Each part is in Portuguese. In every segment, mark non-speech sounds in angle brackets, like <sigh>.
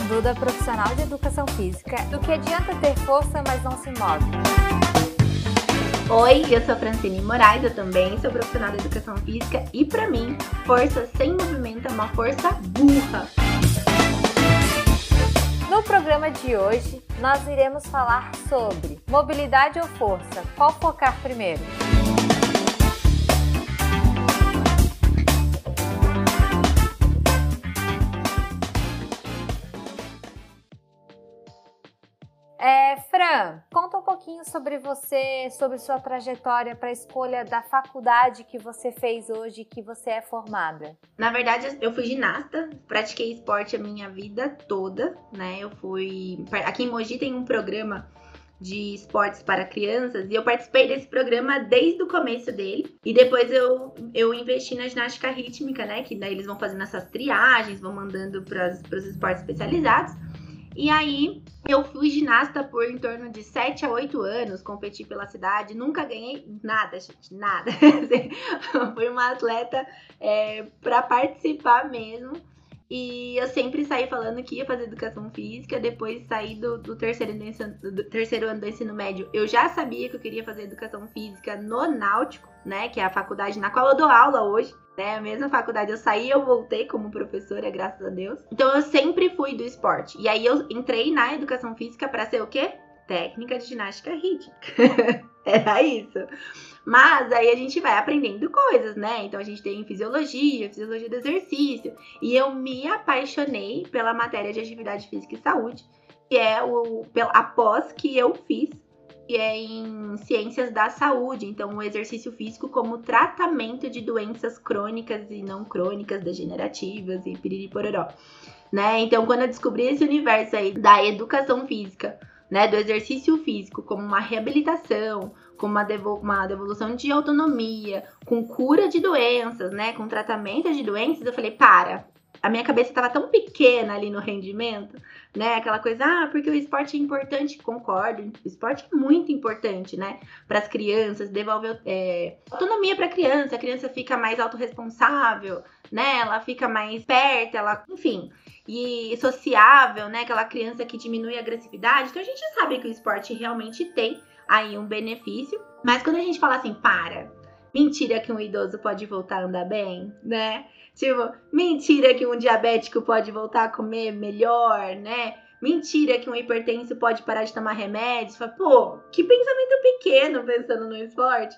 a Duda, profissional de educação física, do que adianta ter força, mas não se move. Oi, eu sou a Francine Moraes, eu também sou profissional de educação física e para mim, força sem movimento é uma força burra. No programa de hoje, nós iremos falar sobre mobilidade ou força, qual focar primeiro? Conta um pouquinho sobre você, sobre sua trajetória para a escolha da faculdade que você fez hoje, que você é formada. Na verdade, eu fui ginasta, pratiquei esporte a minha vida toda, né? Eu fui. Aqui em Mogi tem um programa de esportes para crianças e eu participei desse programa desde o começo dele. E depois eu, eu investi na ginástica rítmica, né? Que daí eles vão fazendo essas triagens, vão mandando para os esportes especializados. E aí eu fui ginasta por em torno de 7 a 8 anos, competi pela cidade, nunca ganhei nada, gente, nada. <laughs> fui uma atleta é, para participar mesmo. E eu sempre saí falando que ia fazer educação física, depois saí do, do, terceiro, do terceiro ano do ensino médio. Eu já sabia que eu queria fazer educação física no Náutico, né? Que é a faculdade na qual eu dou aula hoje né? A mesma faculdade eu saí, eu voltei como professora, graças a Deus. Então eu sempre fui do esporte. E aí eu entrei na educação física para ser o quê? Técnica de ginástica rítmica. <laughs> Era isso. Mas aí a gente vai aprendendo coisas, né? Então a gente tem fisiologia, fisiologia do exercício. E eu me apaixonei pela matéria de atividade física e saúde, que é o após que eu fiz que é em ciências da saúde, então o exercício físico como tratamento de doenças crônicas e não crônicas, degenerativas e piriripororó, né? Então, quando eu descobri esse universo aí da educação física, né, do exercício físico como uma reabilitação, devo uma devolução de autonomia, com cura de doenças, né, com tratamento de doenças, eu falei, para, a minha cabeça estava tão pequena ali no rendimento, né? Aquela coisa, ah, porque o esporte é importante, concordo. O esporte é muito importante, né? Para as crianças, devolve é, autonomia para a criança, a criança fica mais autorresponsável, né? Ela fica mais perto, ela, enfim, e sociável, né? Aquela criança que diminui a agressividade. Então a gente sabe que o esporte realmente tem aí um benefício, mas quando a gente fala assim, para, mentira que um idoso pode voltar a andar bem, né? Tipo, mentira que um diabético pode voltar a comer melhor, né? Mentira que um hipertenso pode parar de tomar remédios. Fala, pô, que pensamento pequeno pensando no esporte.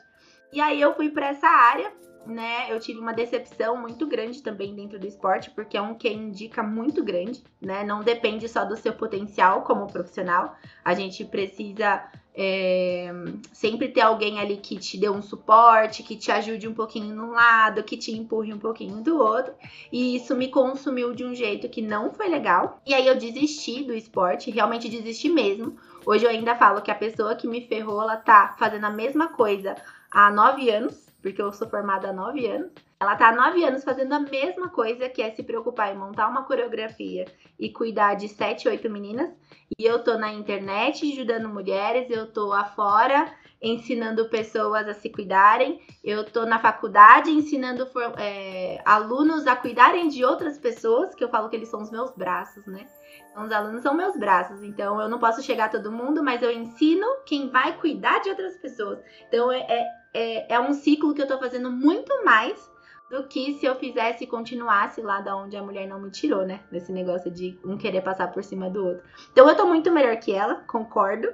E aí eu fui para essa área, né? Eu tive uma decepção muito grande também dentro do esporte, porque é um que indica muito grande, né? Não depende só do seu potencial como profissional. A gente precisa é, sempre ter alguém ali que te dê um suporte, que te ajude um pouquinho num lado, que te empurre um pouquinho do outro. E isso me consumiu de um jeito que não foi legal. E aí eu desisti do esporte, realmente desisti mesmo. Hoje eu ainda falo que a pessoa que me ferrou, ela tá fazendo a mesma coisa há nove anos, porque eu sou formada há nove anos. Ela tá há nove anos fazendo a mesma coisa, que é se preocupar em montar uma coreografia e cuidar de sete, oito meninas. E eu tô na internet ajudando mulheres, eu tô afora ensinando pessoas a se cuidarem, eu tô na faculdade ensinando é, alunos a cuidarem de outras pessoas, que eu falo que eles são os meus braços, né? Então, os alunos são meus braços, então eu não posso chegar a todo mundo, mas eu ensino quem vai cuidar de outras pessoas. Então é, é, é, é um ciclo que eu tô fazendo muito mais do que se eu fizesse e continuasse lá da onde a mulher não me tirou, né? Nesse negócio de um querer passar por cima do outro. Então eu tô muito melhor que ela, concordo.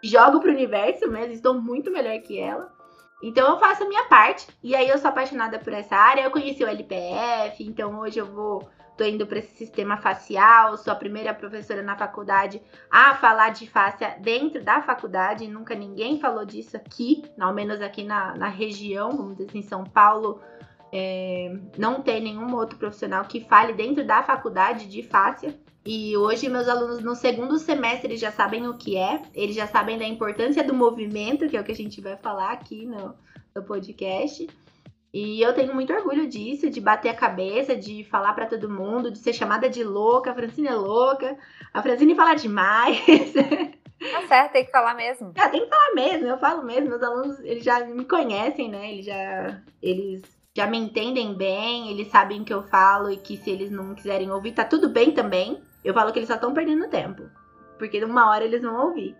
Jogo pro universo mesmo, estou muito melhor que ela. Então eu faço a minha parte. E aí eu sou apaixonada por essa área. Eu conheci o LPF, então hoje eu vou tô indo para esse sistema facial, sou a primeira professora na faculdade a falar de face dentro da faculdade, nunca ninguém falou disso aqui, ao menos aqui na, na região, vamos dizer assim, São Paulo, é, não tem nenhum outro profissional que fale dentro da faculdade de fáscia. E hoje meus alunos no segundo semestre eles já sabem o que é, eles já sabem da importância do movimento, que é o que a gente vai falar aqui no, no podcast. E eu tenho muito orgulho disso, de bater a cabeça, de falar para todo mundo, de ser chamada de louca, a Francine é louca, a Francine fala demais. <laughs> Tá certo, tem que falar mesmo. Ah, tem que falar mesmo, eu falo mesmo. Meus alunos, eles já me conhecem, né? Eles já. Eles já me entendem bem, eles sabem o que eu falo e que se eles não quiserem ouvir, tá tudo bem também. Eu falo que eles só estão perdendo tempo. Porque uma hora eles vão ouvir.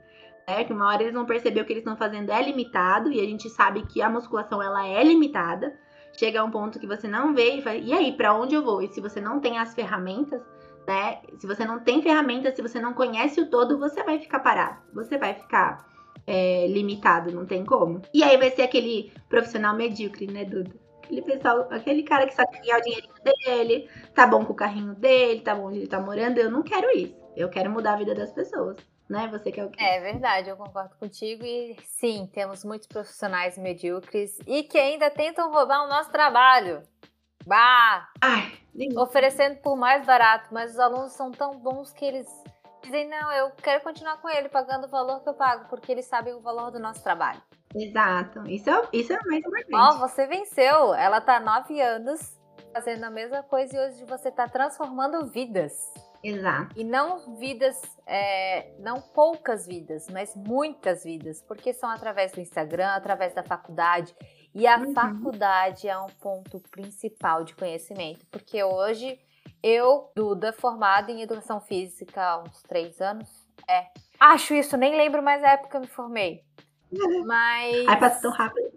Que uma hora eles vão perceber o que eles estão fazendo é limitado. E a gente sabe que a musculação ela é limitada. Chega a um ponto que você não vê e fala, e aí, para onde eu vou? E se você não tem as ferramentas, né? Se você não tem ferramentas, se você não conhece o todo, você vai ficar parado. Você vai ficar é, limitado, não tem como. E aí vai ser aquele profissional medíocre, né, Duda? Aquele pessoal, aquele cara que só quer ganhar o dinheirinho dele, tá bom com o carrinho dele, tá bom onde ele tá morando. Eu não quero isso. Eu quero mudar a vida das pessoas. Né? Você quer o quê? É verdade, eu concordo contigo. E sim, temos muitos profissionais medíocres e que ainda tentam roubar o nosso trabalho. Bah! Ai, oferecendo por mais barato, mas os alunos são tão bons que eles dizem: não, eu quero continuar com ele, pagando o valor que eu pago, porque eles sabem o valor do nosso trabalho. Exato. Isso é, isso é mais importante. Ó, oh, você venceu. Ela tá nove anos fazendo a mesma coisa e hoje você tá transformando vidas. Exato. E não vidas, é, não poucas vidas, mas muitas vidas, porque são através do Instagram, através da faculdade. E a uhum. faculdade é um ponto principal de conhecimento, porque hoje eu, Duda, formada em educação física há uns três anos, é. Acho isso, nem lembro mais a época que eu me formei. Mas. Ai, passa tão rápido.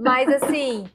Mas assim,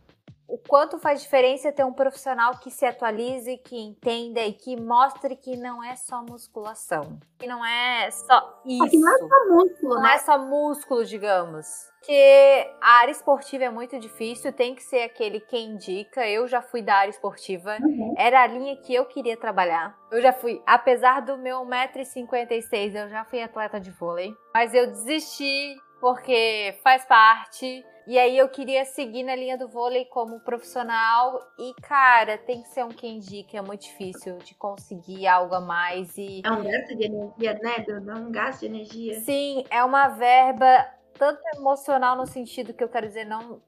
o quanto faz diferença ter um profissional que se atualize, que entenda e que mostre que não é só musculação. Que não é só isso. não é só músculo, não né? é só músculo, digamos. Que a área esportiva é muito difícil, tem que ser aquele que indica. Eu já fui da área esportiva, uhum. era a linha que eu queria trabalhar. Eu já fui, apesar do meu 1,56m, eu já fui atleta de vôlei, mas eu desisti porque faz parte. E aí eu queria seguir na linha do vôlei como profissional e cara, tem que ser um Kenji que é muito difícil de conseguir algo a mais e É um gasto de energia, né? É um gasto de energia. Sim, é uma verba tanto emocional no sentido que eu quero dizer não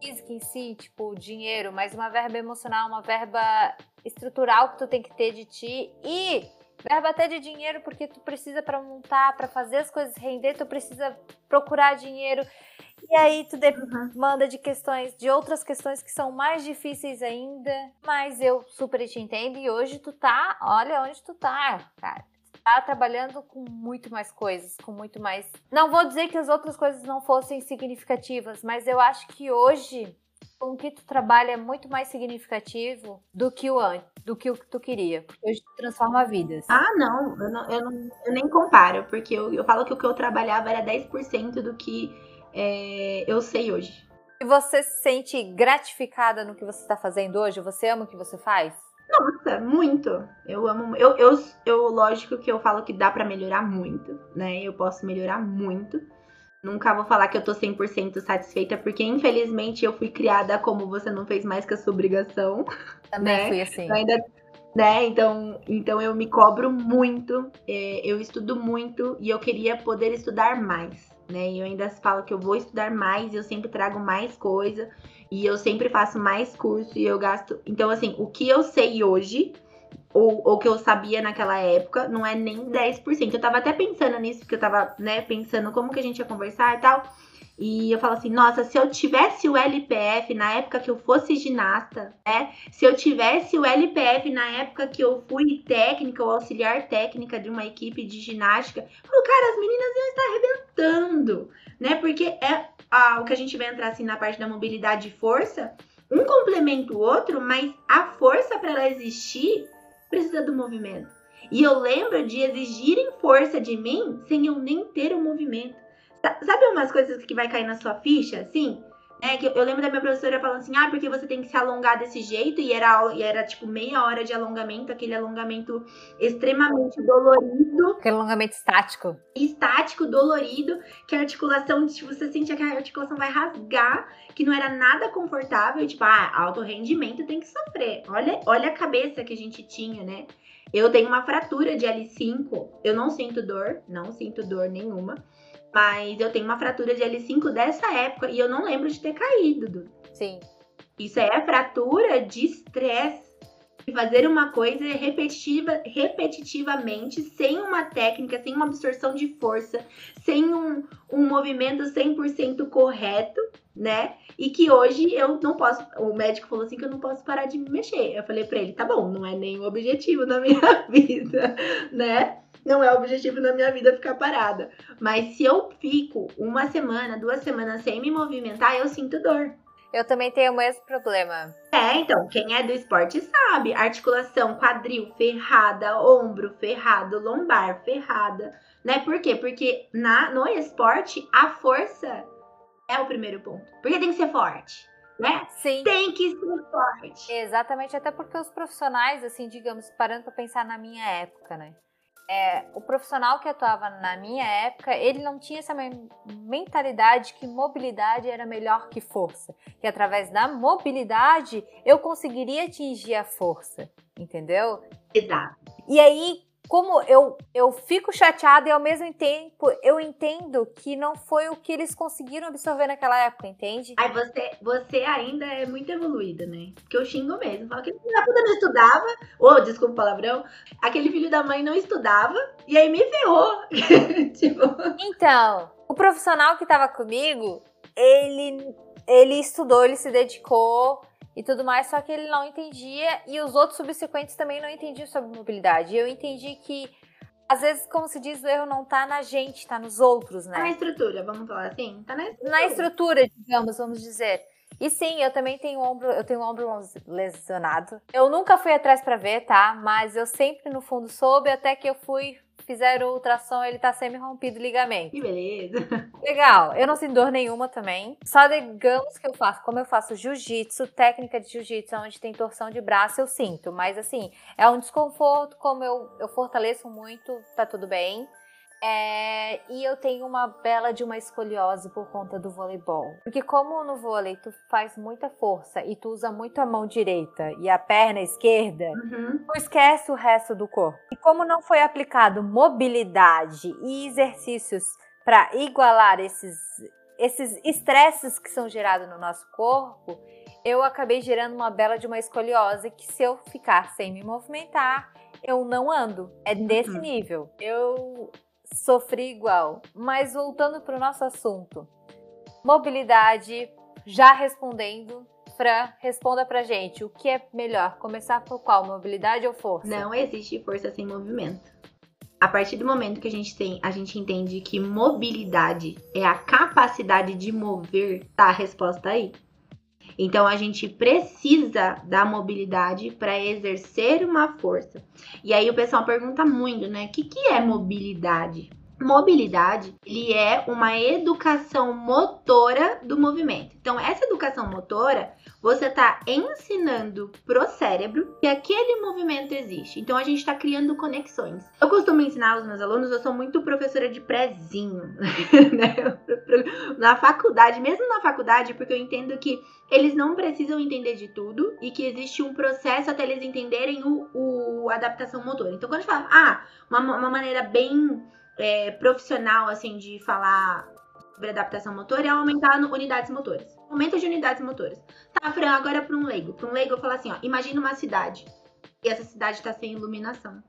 física em si, tipo dinheiro, mas uma verba emocional, uma verba estrutural que tu tem que ter de ti e verba até de dinheiro, porque tu precisa para montar, para fazer as coisas render, tu precisa procurar dinheiro. E aí tu demanda de questões, de outras questões que são mais difíceis ainda. Mas eu super te entendo e hoje tu tá, olha onde tu tá, cara. Tu tá trabalhando com muito mais coisas, com muito mais. Não vou dizer que as outras coisas não fossem significativas, mas eu acho que hoje com que tu trabalha é muito mais significativo do que o antes, do que o que tu queria. Porque hoje tu transforma vidas. Ah, não, eu, não, eu, não, eu nem comparo, porque eu, eu falo que o que eu trabalhava era 10% do que é, eu sei hoje. E você se sente gratificada no que você está fazendo hoje? Você ama o que você faz? Nossa, muito. Eu amo. Eu, eu, eu lógico que eu falo que dá para melhorar muito, né? Eu posso melhorar muito. Nunca vou falar que eu tô 100% satisfeita, porque infelizmente eu fui criada como você não fez mais que a sua obrigação. Também né? fui assim. Eu ainda, né? Então, então eu me cobro muito, é, eu estudo muito e eu queria poder estudar mais, né? E eu ainda falo que eu vou estudar mais, eu sempre trago mais coisa e eu sempre faço mais curso e eu gasto. Então, assim, o que eu sei hoje ou, ou que eu sabia naquela época, não é nem 10%. Eu tava até pensando nisso, porque eu tava, né, pensando como que a gente ia conversar e tal. E eu falo assim, nossa, se eu tivesse o LPF na época que eu fosse ginasta, né? Se eu tivesse o LPF na época que eu fui técnica ou auxiliar técnica de uma equipe de ginástica, falo, cara, as meninas iam estar arrebentando, né? Porque é ah, o que a gente vai entrar assim na parte da mobilidade e força, um complementa o outro, mas a força para ela existir precisa do movimento. E eu lembro de exigirem força de mim sem eu nem ter o movimento. Sabe umas coisas que vai cair na sua ficha, assim? É, que eu lembro da minha professora falando assim, ah, porque você tem que se alongar desse jeito, e era, e era tipo meia hora de alongamento, aquele alongamento extremamente dolorido. Aquele alongamento estático. Estático, dolorido, que a articulação, tipo, você sentia que a articulação vai rasgar, que não era nada confortável, tipo, ah, alto rendimento tem que sofrer. Olha, olha a cabeça que a gente tinha, né? Eu tenho uma fratura de L5, eu não sinto dor, não sinto dor nenhuma. Mas eu tenho uma fratura de L5 dessa época e eu não lembro de ter caído. Sim. Isso é fratura de estresse. Fazer uma coisa repetitiva, repetitivamente, sem uma técnica, sem uma absorção de força, sem um, um movimento 100% correto, né? E que hoje eu não posso. O médico falou assim que eu não posso parar de me mexer. Eu falei para ele, tá bom, não é o objetivo da minha <laughs> vida, né? Não é o objetivo da minha vida ficar parada. Mas se eu fico uma semana, duas semanas sem me movimentar, eu sinto dor. Eu também tenho o mesmo problema. É, então, quem é do esporte sabe. Articulação, quadril ferrada, ombro ferrado, lombar ferrada, né? Por quê? Porque na, no esporte, a força é o primeiro ponto. Porque tem que ser forte, né? Sim. Tem que ser forte. Exatamente, até porque os profissionais, assim, digamos, parando para pensar na minha época, né? É, o profissional que atuava na minha época, ele não tinha essa mentalidade que mobilidade era melhor que força. Que através da mobilidade eu conseguiria atingir a força, entendeu? Exato. E aí, como eu, eu fico chateada e ao mesmo tempo eu entendo que não foi o que eles conseguiram absorver naquela época, entende? Aí você, você ainda é muito evoluída, né? Porque eu xingo mesmo. Falo que filho da puta não estudava, ou oh, desculpa o palavrão, aquele filho da mãe não estudava e aí me ferrou. <laughs> tipo... Então, o profissional que tava comigo, ele, ele estudou, ele se dedicou e tudo mais, só que ele não entendia e os outros subsequentes também não entendiam sobre mobilidade. Eu entendi que às vezes, como se diz, o erro não tá na gente, tá nos outros, né? Tá na estrutura, vamos falar assim? Tá na estrutura. Na estrutura, digamos, vamos dizer. E sim, eu também tenho ombro, eu tenho ombro lesionado. Eu nunca fui atrás para ver, tá? Mas eu sempre no fundo soube até que eu fui fizeram o ultrassom, ele tá semi-rompido o ligamento. Que beleza. <laughs> Legal. Eu não sinto dor nenhuma também. Só digamos que eu faço, como eu faço jiu-jitsu, técnica de jiu-jitsu, onde tem torção de braço, eu sinto. Mas assim, é um desconforto, como eu, eu fortaleço muito, tá tudo bem. É, e eu tenho uma bela de uma escoliose por conta do voleibol. Porque como no vôlei tu faz muita força e tu usa muito a mão direita e a perna esquerda, uhum. tu esquece o resto do corpo. E como não foi aplicado mobilidade e exercícios para igualar esses esses estresses que são gerados no nosso corpo, eu acabei gerando uma bela de uma escoliose que se eu ficar sem me movimentar, eu não ando. É desse uhum. nível. Eu sofri igual. Mas voltando para o nosso assunto, mobilidade, já respondendo, Fran, responda pra gente, o que é melhor? Começar por qual? Mobilidade ou força? Não existe força sem movimento. A partir do momento que a gente tem, a gente entende que mobilidade é a capacidade de mover, tá a resposta aí. Então a gente precisa da mobilidade para exercer uma força. E aí o pessoal pergunta muito, né? O que, que é mobilidade? Mobilidade, ele é uma educação motora do movimento. Então, essa educação motora, você está ensinando pro cérebro que aquele movimento existe. Então, a gente está criando conexões. Eu costumo ensinar aos meus alunos, eu sou muito professora de prézinho, <laughs> né? Na faculdade, mesmo na faculdade, porque eu entendo que eles não precisam entender de tudo e que existe um processo até eles entenderem o, o adaptação motora. Então, quando a gente fala, ah, uma, uma maneira bem é, profissional, assim, de falar sobre adaptação motora é aumentar unidades motoras. Aumento de unidades motoras. Tá, Fran, agora para um leigo. Para um leigo, eu falo assim, ó, imagina uma cidade. E essa cidade está sem iluminação.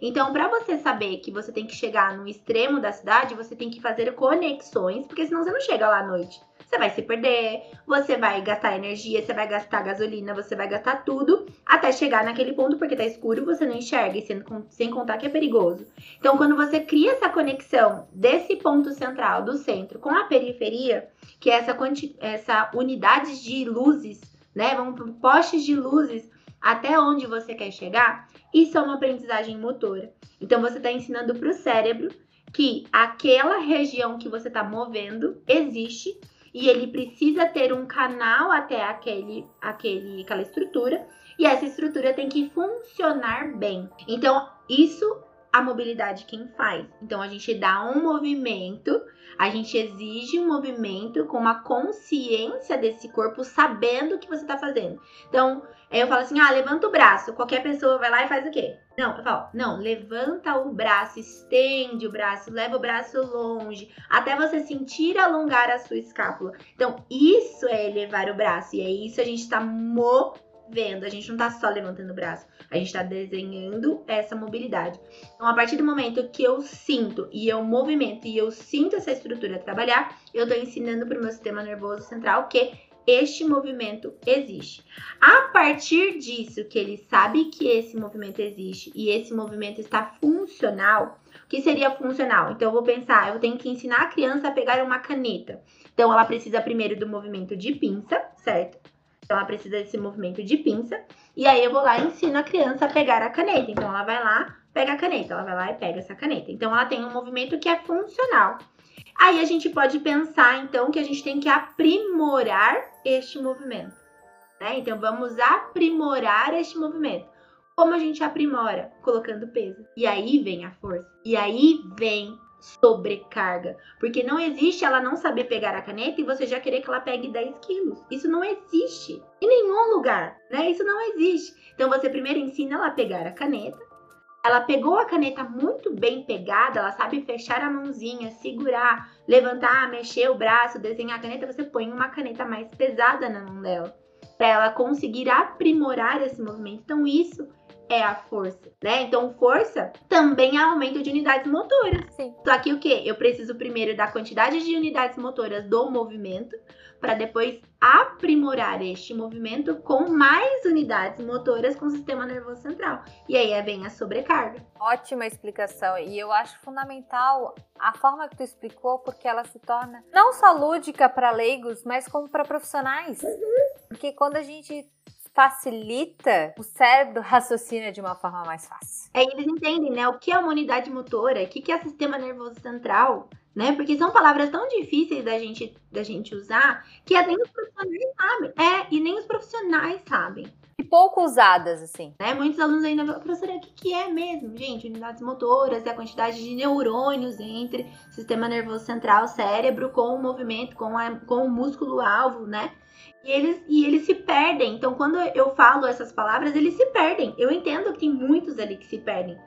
Então, para você saber que você tem que chegar no extremo da cidade, você tem que fazer conexões, porque senão você não chega lá à noite. Você vai se perder, você vai gastar energia, você vai gastar gasolina, você vai gastar tudo até chegar naquele ponto, porque tá escuro, você não enxerga, e sem, sem contar que é perigoso. Então, quando você cria essa conexão desse ponto central, do centro, com a periferia, que é essa, essa unidade de luzes, né? Vamos postes de luzes até onde você quer chegar, isso é uma aprendizagem motora. Então, você está ensinando para o cérebro que aquela região que você está movendo existe e ele precisa ter um canal até aquele, aquele, aquela estrutura e essa estrutura tem que funcionar bem. Então, isso a mobilidade quem faz. Então, a gente dá um movimento, a gente exige um movimento com uma consciência desse corpo, sabendo o que você está fazendo. Então, eu falo assim: ah, levanta o braço. Qualquer pessoa vai lá e faz o quê? Não, eu falo, não, levanta o braço, estende o braço, leva o braço longe, até você sentir alongar a sua escápula. Então, isso é elevar o braço, e é isso a gente está movendo, a gente não tá só levantando o braço, a gente tá desenhando essa mobilidade. Então, a partir do momento que eu sinto e eu movimento e eu sinto essa estrutura trabalhar, eu tô ensinando pro meu sistema nervoso central que este movimento existe. A partir disso, que ele sabe que esse movimento existe e esse movimento está funcional, o que seria funcional? Então, eu vou pensar, eu tenho que ensinar a criança a pegar uma caneta. Então, ela precisa primeiro do movimento de pinça, certo? Então, ela precisa desse movimento de pinça. E aí, eu vou lá e ensino a criança a pegar a caneta. Então, ela vai lá, pega a caneta. Ela vai lá e pega essa caneta. Então, ela tem um movimento que é funcional. Aí, a gente pode pensar, então, que a gente tem que aprimorar este movimento. Né? Então, vamos aprimorar este movimento. Como a gente aprimora? Colocando peso. E aí vem a força. E aí vem sobrecarga. Porque não existe ela não saber pegar a caneta e você já querer que ela pegue 10 quilos. Isso não existe em nenhum lugar, né? Isso não existe. Então você primeiro ensina ela a pegar a caneta. Ela pegou a caneta muito bem pegada, ela sabe fechar a mãozinha, segurar, levantar, mexer o braço, desenhar a caneta. Você põe uma caneta mais pesada na mão dela para ela conseguir aprimorar esse movimento. Então isso é a força, né? Então, força também é aumento de unidades motoras. Sim. Só que o que? Eu preciso primeiro da quantidade de unidades motoras do movimento para depois aprimorar este movimento com mais unidades motoras com o sistema nervoso central. E aí vem a sobrecarga. Ótima explicação. E eu acho fundamental a forma que tu explicou, porque ela se torna não só lúdica para leigos, mas como para profissionais. Uhum. Porque quando a gente facilita, o cérebro raciocina de uma forma mais fácil. É, eles entendem, né? O que é uma unidade motora, o que é sistema nervoso central, né? Porque são palavras tão difíceis da gente, da gente usar que nem os profissionais sabem. É, e nem os profissionais sabem. E pouco usadas, assim. Né? Muitos alunos ainda falam, professora, o que, que é mesmo? Gente, unidades motoras é a quantidade de neurônios entre sistema nervoso central, cérebro, com o movimento, com, a, com o músculo-alvo, né? E eles, e eles se perdem. Então, quando eu falo essas palavras, eles se perdem. Eu entendo que tem muitos ali que se perdem,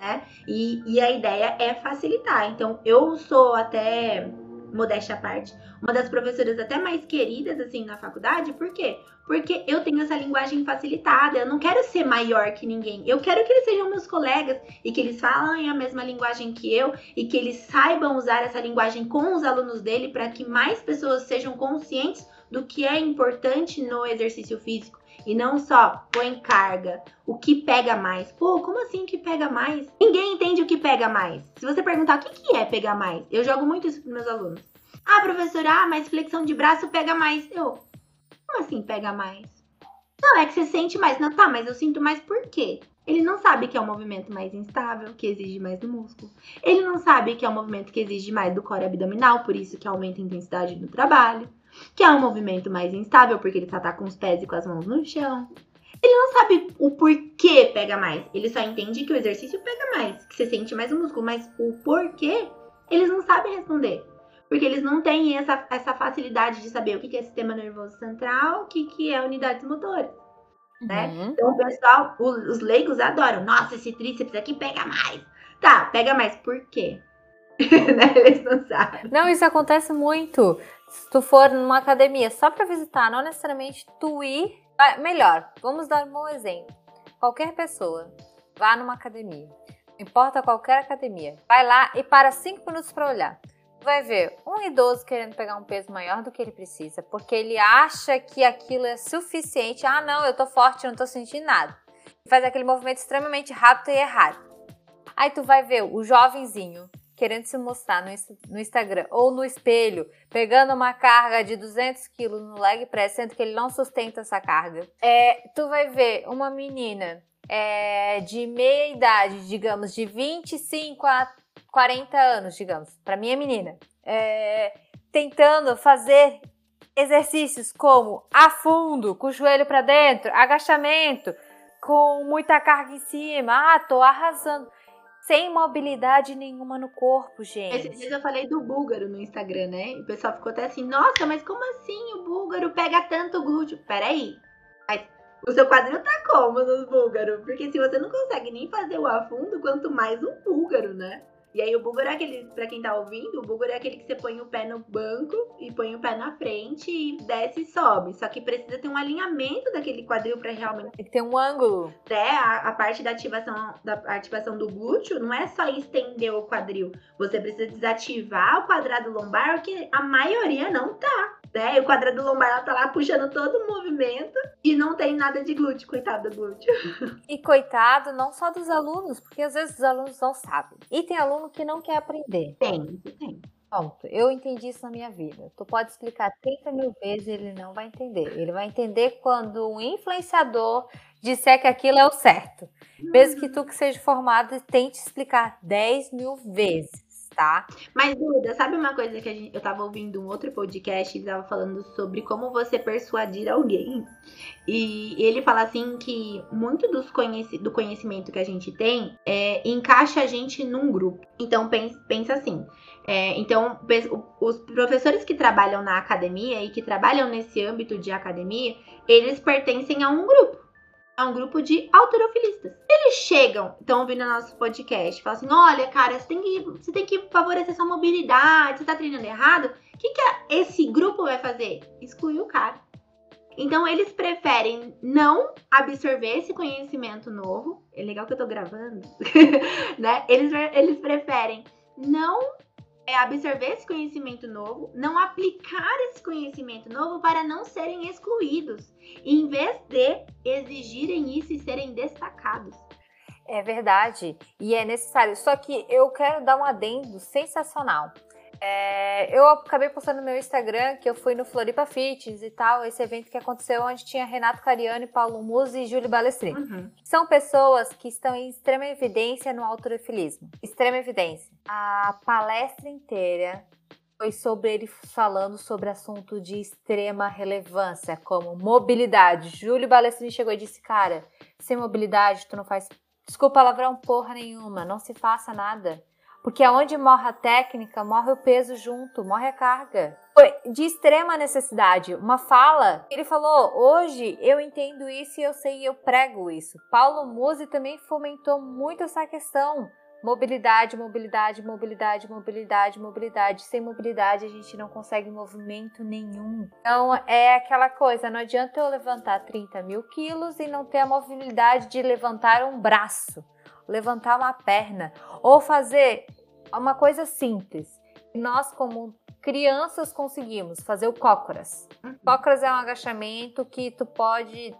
né? E, e a ideia é facilitar. Então, eu sou até modéstia à parte, uma das professoras até mais queridas assim na faculdade, por quê? Porque eu tenho essa linguagem facilitada, eu não quero ser maior que ninguém, eu quero que eles sejam meus colegas e que eles falem a mesma linguagem que eu e que eles saibam usar essa linguagem com os alunos dele para que mais pessoas sejam conscientes do que é importante no exercício físico. E não só põe carga, o que pega mais. Pô, como assim que pega mais? Ninguém entende o que pega mais. Se você perguntar o que, que é pegar mais, eu jogo muito isso para meus alunos. Ah, professora, ah, mas flexão de braço pega mais. Eu, como assim pega mais? Não, é que você sente mais. Não, tá, mas eu sinto mais por quê? Ele não sabe que é um movimento mais instável, que exige mais do músculo. Ele não sabe que é um movimento que exige mais do core abdominal, por isso que aumenta a intensidade do trabalho que é um movimento mais instável, porque ele só tá com os pés e com as mãos no chão. Ele não sabe o porquê pega mais. Ele só entende que o exercício pega mais, que você sente mais o músculo, mas o porquê eles não sabem responder. Porque eles não têm essa, essa facilidade de saber o que é sistema nervoso central, o que, que é unidades motoras. Né? Uhum. Então o pessoal, os, os leigos adoram. Nossa, esse tríceps aqui pega mais. Tá, pega mais por quê? <laughs> né? Eles não sabem. Não, isso acontece muito. Se tu for numa academia só para visitar, não necessariamente tu ir. Melhor, vamos dar um bom exemplo. Qualquer pessoa vá numa academia, importa qualquer academia, vai lá e para cinco minutos para olhar. Vai ver um idoso querendo pegar um peso maior do que ele precisa, porque ele acha que aquilo é suficiente. Ah, não, eu tô forte, não tô sentindo nada. Faz aquele movimento extremamente rápido e errado. Aí tu vai ver o jovenzinho querendo se mostrar no, no, Instagram ou no espelho, pegando uma carga de 200 quilos no leg press, sendo que ele não sustenta essa carga. É, tu vai ver uma menina é, de meia idade, digamos, de 25 a 40 anos, digamos, para minha menina, é, tentando fazer exercícios como afundo, com o joelho para dentro, agachamento, com muita carga em cima. Ah, tô arrasando sem mobilidade nenhuma no corpo, gente. Esses dias eu falei do búlgaro no Instagram, né? E o pessoal ficou até assim, nossa, mas como assim o búlgaro pega tanto glúteo? Peraí. Mas o seu quadril tá como no búlgaro? Porque se você não consegue nem fazer o afundo, quanto mais um búlgaro, né? E aí o búlgaro é aquele, pra quem tá ouvindo, o búlgaro é aquele que você põe o pé no banco e põe o pé na frente e desce e sobe. Só que precisa ter um alinhamento daquele quadril para realmente. Tem que ter um ângulo. É, a, a, parte da ativação, da ativação do glúteo não é só estender o quadril. Você precisa desativar o quadrado lombar, que a maioria não tá. Né? E o quadrado lombar ela tá lá puxando todo o movimento e não tem nada de glúteo, coitado do glúteo. <laughs> E coitado não só dos alunos, porque às vezes os alunos não sabem. E tem aluno que não quer aprender. Tem, tem. Ponto. Eu entendi isso na minha vida. Tu pode explicar 30 mil vezes, ele não vai entender. Ele vai entender quando um influenciador disser que aquilo é o certo. Mesmo que tu que seja formado tente explicar 10 mil vezes tá? Mas, Duda, sabe uma coisa que gente, eu tava ouvindo um outro podcast e tava falando sobre como você persuadir alguém? E ele fala assim que muito dos conheci do conhecimento que a gente tem é, encaixa a gente num grupo. Então, pensa, pensa assim. É, então, os professores que trabalham na academia e que trabalham nesse âmbito de academia, eles pertencem a um grupo é um grupo de autorofilistas. Eles chegam, estão ouvindo nosso podcast, falam assim: olha, cara, você tem que, você tem que favorecer sua mobilidade, você tá treinando errado. O que, que esse grupo vai fazer? Excluir o cara. Então eles preferem não absorver esse conhecimento novo. É legal que eu tô gravando, <laughs> né? Eles, eles preferem não é absorver esse conhecimento novo, não aplicar esse conhecimento novo para não serem excluídos, em vez de exigirem isso e serem destacados. É verdade, e é necessário. Só que eu quero dar um adendo sensacional. É, eu acabei postando no meu Instagram que eu fui no Floripa Fitness e tal, esse evento que aconteceu onde tinha Renato Cariani, Paulo Musi e Júlio Balestrini. Uhum. São pessoas que estão em extrema evidência no autorefilismo. Extrema evidência. A palestra inteira foi sobre ele falando sobre assunto de extrema relevância, como mobilidade. Júlio Balestrini chegou e disse, cara, sem mobilidade tu não faz... Desculpa palavrão porra nenhuma, não se faça nada. Porque aonde morre a técnica, morre o peso junto, morre a carga. Foi de extrema necessidade. Uma fala, ele falou: hoje eu entendo isso e eu sei e eu prego isso. Paulo Musi também fomentou muito essa questão. Mobilidade, mobilidade, mobilidade, mobilidade, mobilidade. Sem mobilidade a gente não consegue movimento nenhum. Então é aquela coisa: não adianta eu levantar 30 mil quilos e não ter a mobilidade de levantar um braço levantar uma perna ou fazer uma coisa simples. Nós, como crianças, conseguimos fazer o cócoras. Uhum. Cócoras é um agachamento que tu pode.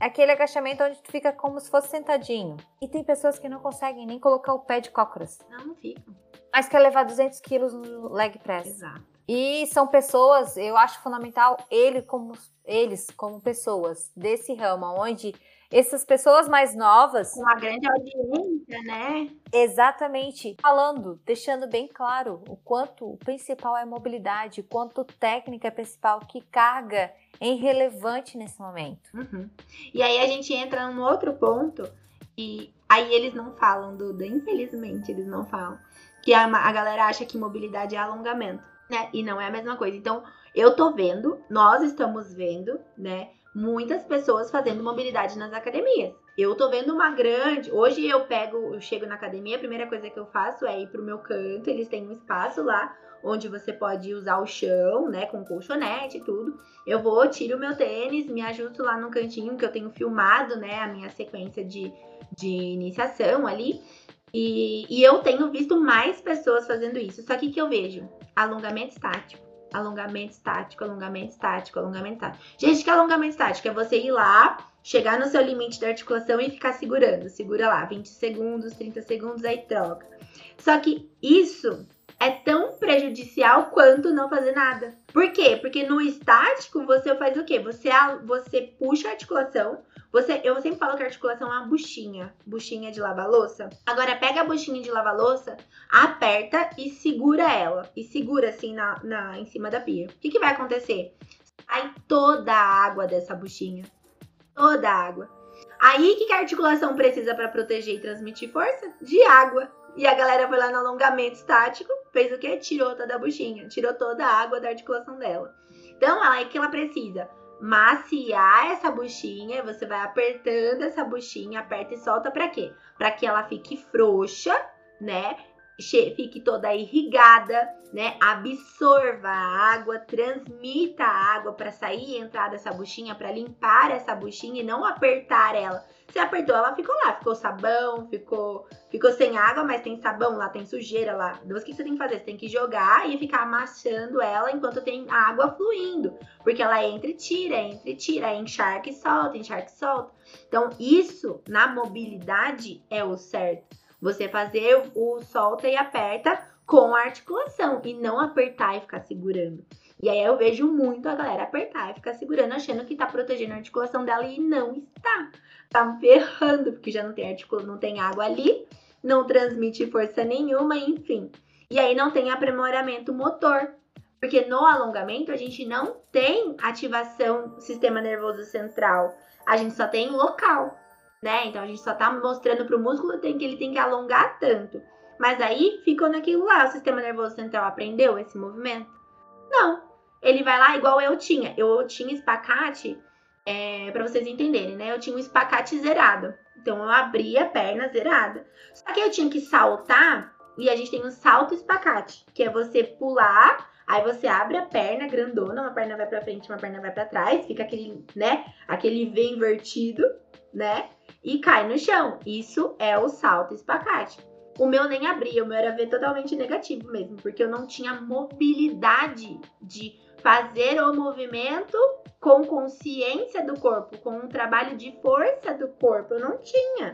É aquele agachamento onde tu fica como se fosse sentadinho. E tem pessoas que não conseguem nem colocar o pé de cócoras. Não, não ficam. Mas quer levar 200 quilos no leg press. Exato. E são pessoas, eu acho fundamental ele como, eles como pessoas desse ramo, onde essas pessoas mais novas. Com uma grande audiência, né? Exatamente. Falando, deixando bem claro o quanto o principal é mobilidade, quanto técnica é principal, que carga é irrelevante nesse momento. Uhum. E aí a gente entra num outro ponto, e aí eles não falam, Duda, infelizmente eles não falam. Que a, a galera acha que mobilidade é alongamento, né? E não é a mesma coisa. Então, eu tô vendo, nós estamos vendo, né? Muitas pessoas fazendo mobilidade nas academias. Eu tô vendo uma grande. Hoje eu pego, eu chego na academia, a primeira coisa que eu faço é ir pro meu canto. Eles têm um espaço lá onde você pode usar o chão, né, com colchonete e tudo. Eu vou, tiro o meu tênis, me ajusto lá no cantinho que eu tenho filmado, né, a minha sequência de, de iniciação ali. E, e eu tenho visto mais pessoas fazendo isso. Só que que eu vejo? Alongamento estático alongamento estático, alongamento estático, alongamento estático. Gente, que alongamento estático? É você ir lá, chegar no seu limite da articulação e ficar segurando. Segura lá, 20 segundos, 30 segundos, aí troca. Só que isso é tão prejudicial quanto não fazer nada. Por quê? Porque no estático você faz o quê? Você, você puxa a articulação, você, eu sempre falo que a articulação é uma buchinha, buchinha de lavar louça. Agora pega a buchinha de lavar louça, aperta e segura ela. E segura assim na, na, em cima da pia. O que, que vai acontecer? Sai toda a água dessa buchinha. Toda a água. Aí, o que, que a articulação precisa para proteger e transmitir força? De água. E a galera foi lá no alongamento estático, fez o quê? Tirou toda a buchinha, tirou toda a água da articulação dela. Então, ela, o que ela precisa? maciar essa buchinha, você vai apertando essa buchinha, aperta e solta para quê? Para que ela fique frouxa, né? fique toda irrigada, né? Absorva a água, transmita a água para sair e entrar dessa buchinha, para limpar essa buchinha e não apertar ela. Se apertou, ela ficou lá, ficou sabão, ficou, ficou sem água, mas tem sabão lá, tem sujeira lá. Então, o que você tem que fazer? Você tem que jogar e ficar amassando ela enquanto tem água fluindo, porque ela entra e tira, entra e tira, encharca e solta, encharca e solta. Então, isso na mobilidade é o certo. Você fazer o solta e aperta com a articulação e não apertar e ficar segurando. E aí eu vejo muito a galera apertar e ficar segurando, achando que tá protegendo a articulação dela e não está. Tá ferrando, porque já não tem articulação, não tem água ali, não transmite força nenhuma, enfim. E aí não tem aprimoramento motor. Porque no alongamento a gente não tem ativação do sistema nervoso central. A gente só tem local né? Então a gente só tá mostrando pro músculo que ele tem que alongar tanto. Mas aí ficou naquilo lá, o sistema nervoso central aprendeu esse movimento? Não. Ele vai lá igual eu tinha. Eu tinha espacate, é, para vocês entenderem, né? Eu tinha um espacate zerado. Então eu abria a perna zerada. Só que eu tinha que saltar e a gente tem um salto espacate, que é você pular, aí você abre a perna grandona, uma perna vai para frente, uma perna vai para trás, fica aquele, né, aquele V invertido, né? e cai no chão. Isso é o salto espacate. O meu nem abria, o meu era ver totalmente negativo mesmo, porque eu não tinha mobilidade de fazer o movimento com consciência do corpo, com um trabalho de força do corpo. Eu não tinha.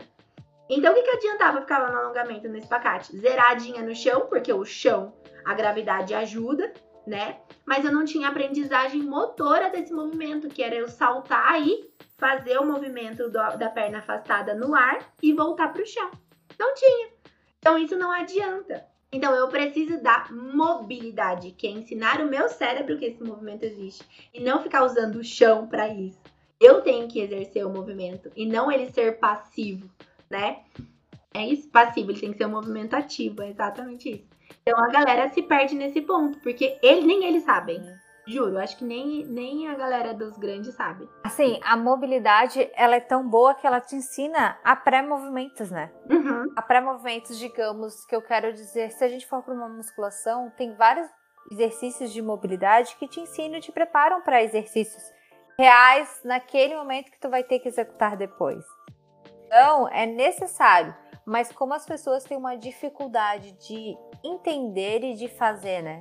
Então, o que, que adiantava ficar lá no alongamento no espacate? Zeradinha no chão, porque o chão, a gravidade ajuda, né? Mas eu não tinha aprendizagem motora desse movimento, que era eu saltar e fazer o movimento do, da perna afastada no ar e voltar para o chão. Não tinha. Então isso não adianta. Então eu preciso da mobilidade, que é ensinar o meu cérebro que esse movimento existe e não ficar usando o chão para isso. Eu tenho que exercer o movimento e não ele ser passivo, né? É isso, passivo, ele tem que ser um movimento ativo, é exatamente isso. Então a galera se perde nesse ponto, porque ele, nem eles sabem. Juro, acho que nem, nem a galera dos grandes sabe. Assim, a mobilidade, ela é tão boa que ela te ensina a pré-movimentos, né? Uhum. A pré-movimentos, digamos, que eu quero dizer, se a gente for para uma musculação, tem vários exercícios de mobilidade que te ensinam e te preparam para exercícios reais naquele momento que tu vai ter que executar depois. Então, é necessário, mas como as pessoas têm uma dificuldade de entender e de fazer, né?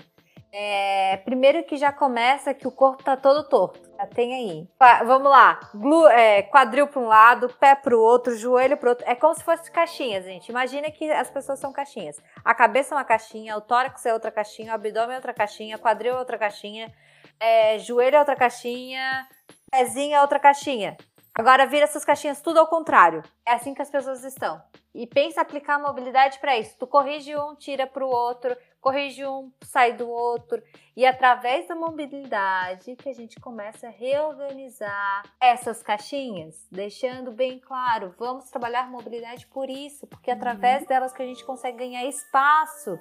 É, primeiro que já começa que o corpo tá todo torto. Já tem aí. Vamos lá. Glu, é, quadril para um lado, pé para o outro, joelho para outro. É como se fosse caixinhas, gente. Imagina que as pessoas são caixinhas. A cabeça é uma caixinha, o tórax é outra caixinha, o abdômen é outra caixinha, quadril é outra caixinha, é, joelho é outra caixinha, pezinho é outra caixinha. Agora vira essas caixinhas tudo ao contrário. É assim que as pessoas estão. E pensa aplicar mobilidade para isso. Tu corrige um, tira para o outro, corrige um, sai do outro. E através da mobilidade que a gente começa a reorganizar essas caixinhas, deixando bem claro, vamos trabalhar mobilidade por isso, porque é através uhum. delas que a gente consegue ganhar espaço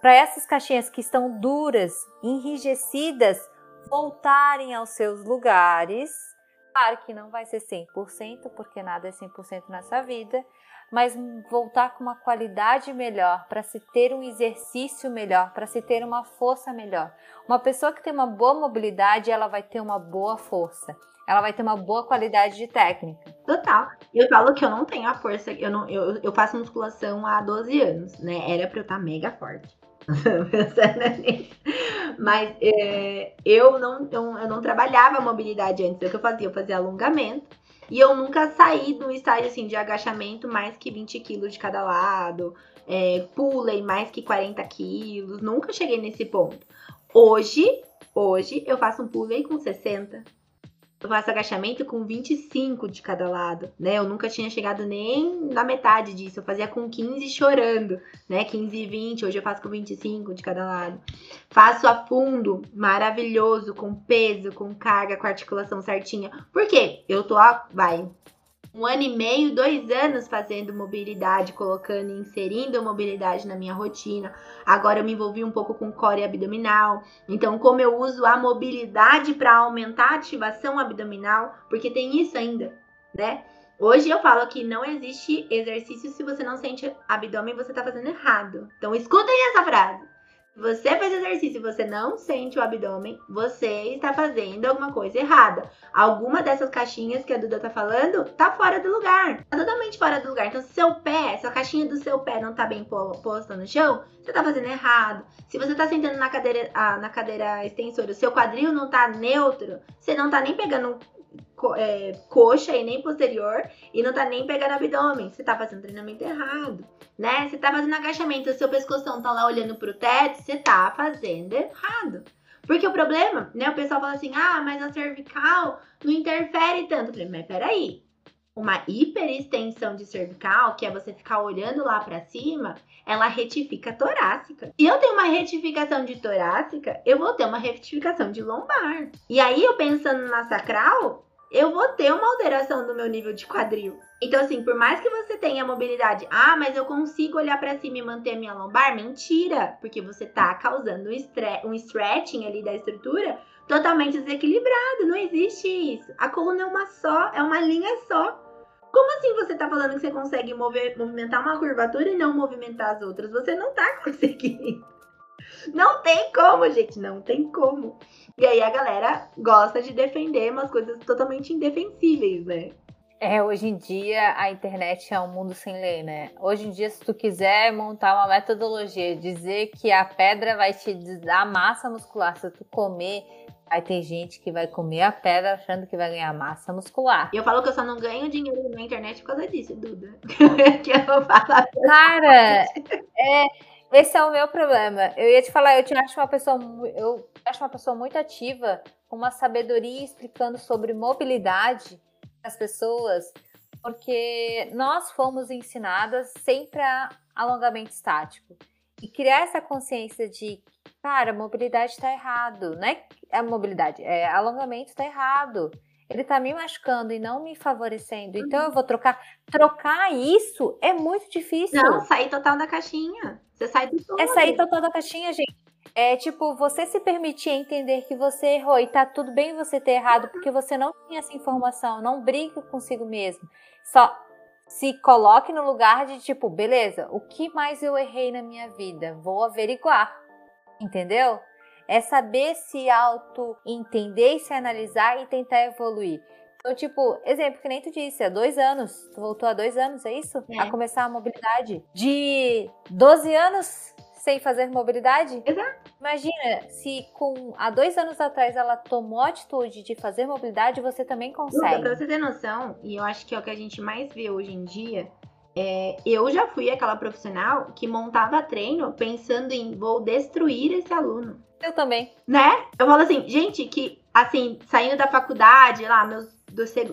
para essas caixinhas que estão duras, enrijecidas, voltarem aos seus lugares Claro que não vai ser 100%, porque nada é 100% nessa vida, mas voltar com uma qualidade melhor, para se ter um exercício melhor, para se ter uma força melhor. Uma pessoa que tem uma boa mobilidade, ela vai ter uma boa força. Ela vai ter uma boa qualidade de técnica. Total. Eu falo que eu não tenho a força, eu não eu, eu faço musculação há 12 anos, né? Era para eu estar mega forte. <laughs> Mas é, eu, não, eu, eu não trabalhava mobilidade antes. É o que eu fazia? Eu fazia alongamento. E eu nunca saí do estágio assim, de agachamento mais que 20 quilos de cada lado. É, pulei mais que 40 quilos. Nunca cheguei nesse ponto. Hoje, hoje eu faço um pulei com 60 eu faço agachamento com 25 de cada lado, né? Eu nunca tinha chegado nem na metade disso. Eu fazia com 15 chorando, né? 15 e 20, hoje eu faço com 25 de cada lado. Faço a fundo, maravilhoso, com peso, com carga, com articulação certinha. Por quê? Eu tô, vai, um ano e meio, dois anos fazendo mobilidade, colocando e inserindo mobilidade na minha rotina. Agora eu me envolvi um pouco com core abdominal. Então, como eu uso a mobilidade para aumentar a ativação abdominal, porque tem isso ainda, né? Hoje eu falo que não existe exercício se você não sente abdômen, você tá fazendo errado. Então escutem essa frase. Você faz exercício e você não sente o abdômen, você está fazendo alguma coisa errada. Alguma dessas caixinhas que a Duda tá falando tá fora do lugar. Tá totalmente fora do lugar. Então, se seu pé, se a caixinha do seu pé não tá bem posta no chão, você tá fazendo errado. Se você tá sentando na cadeira, ah, na cadeira extensora, o seu quadril não tá neutro, você não tá nem pegando é, coxa e nem posterior e não tá nem pegando abdômen. Você tá fazendo treinamento errado, né? Você tá fazendo agachamento, o seu pescoção tá lá olhando pro teto, você tá fazendo errado. Porque o problema, né? O pessoal fala assim, ah, mas a cervical não interfere tanto. Eu falei, mas peraí. Uma hiperextensão de cervical, que é você ficar olhando lá para cima, ela retifica a torácica. Se eu tenho uma retificação de torácica, eu vou ter uma retificação de lombar. E aí, eu pensando na sacral, eu vou ter uma alteração do meu nível de quadril. Então, assim, por mais que você tenha mobilidade, ah, mas eu consigo olhar para cima e manter a minha lombar, mentira, porque você tá causando um, um stretching ali da estrutura totalmente desequilibrado. Não existe isso. A coluna é uma só, é uma linha só. Como assim você tá falando que você consegue mover, movimentar uma curvatura e não movimentar as outras? Você não tá <laughs> conseguindo. Não tem como, gente, não tem como. E aí a galera gosta de defender umas coisas totalmente indefensíveis, né? É, hoje em dia a internet é um mundo sem lei, né? Hoje em dia, se tu quiser montar uma metodologia, dizer que a pedra vai te dar massa muscular se tu comer, aí tem gente que vai comer a pedra achando que vai ganhar massa muscular. E eu falo que eu só não ganho dinheiro na internet por causa disso, Duda. <laughs> que eu vou falar. Cara, é esse é o meu problema. Eu ia te falar, eu te acho uma pessoa, eu acho uma pessoa muito ativa, com uma sabedoria explicando sobre mobilidade das pessoas, porque nós fomos ensinadas sempre a alongamento estático. E criar essa consciência de, cara, mobilidade está errado, não é a mobilidade, é alongamento está errado ele tá me machucando e não me favorecendo. Então eu vou trocar. Trocar isso é muito difícil. Não, sair total da caixinha. Você sai do todo. É sair total da caixinha, gente. É tipo, você se permitir entender que você errou e tá tudo bem você ter errado, porque você não tinha essa informação. Não brigue consigo mesmo. Só se coloque no lugar de tipo, beleza, o que mais eu errei na minha vida? Vou averiguar. Entendeu? É saber se auto-entender, se analisar e tentar evoluir. Então, tipo, exemplo que nem tu disse, há dois anos, tu voltou há dois anos, é isso? É. A começar a mobilidade. De 12 anos sem fazer mobilidade? Exato. Imagina, se com há dois anos atrás ela tomou a atitude de fazer mobilidade, você também consegue. pra você ter noção, e eu acho que é o que a gente mais vê hoje em dia, é, eu já fui aquela profissional que montava treino pensando em vou destruir esse aluno. Eu também. Né? Eu falo assim, gente, que assim, saindo da faculdade, lá, meus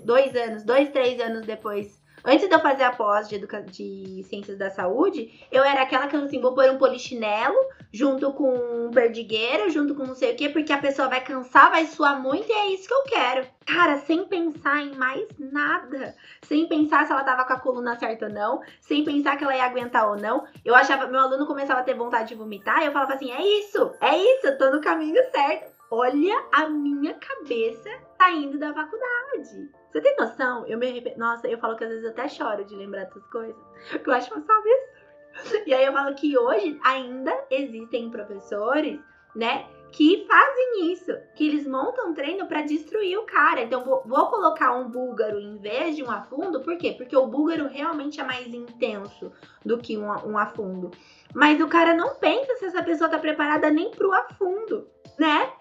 dois anos, dois, três anos depois Antes de eu fazer a pós de, educa... de ciências da saúde, eu era aquela que assim, vou pôr um polichinelo junto com um perdigueiro, junto com não sei o quê, porque a pessoa vai cansar, vai suar muito e é isso que eu quero. Cara, sem pensar em mais nada. Sem pensar se ela tava com a coluna certa ou não, sem pensar que ela ia aguentar ou não. Eu achava, meu aluno começava a ter vontade de vomitar, e eu falava assim: é isso, é isso, eu tô no caminho certo. Olha a minha cabeça saindo da faculdade. Você tem noção? Eu me arrependo. Nossa, eu falo que às vezes até choro de lembrar dessas coisas. Porque eu acho uma absurdo. E aí eu falo que hoje ainda existem professores, né? Que fazem isso, que eles montam treino para destruir o cara. Então, vou, vou, colocar um búlgaro em vez de um afundo, por quê? Porque o búlgaro realmente é mais intenso do que um, um afundo. Mas o cara não pensa se essa pessoa tá preparada nem pro afundo, né?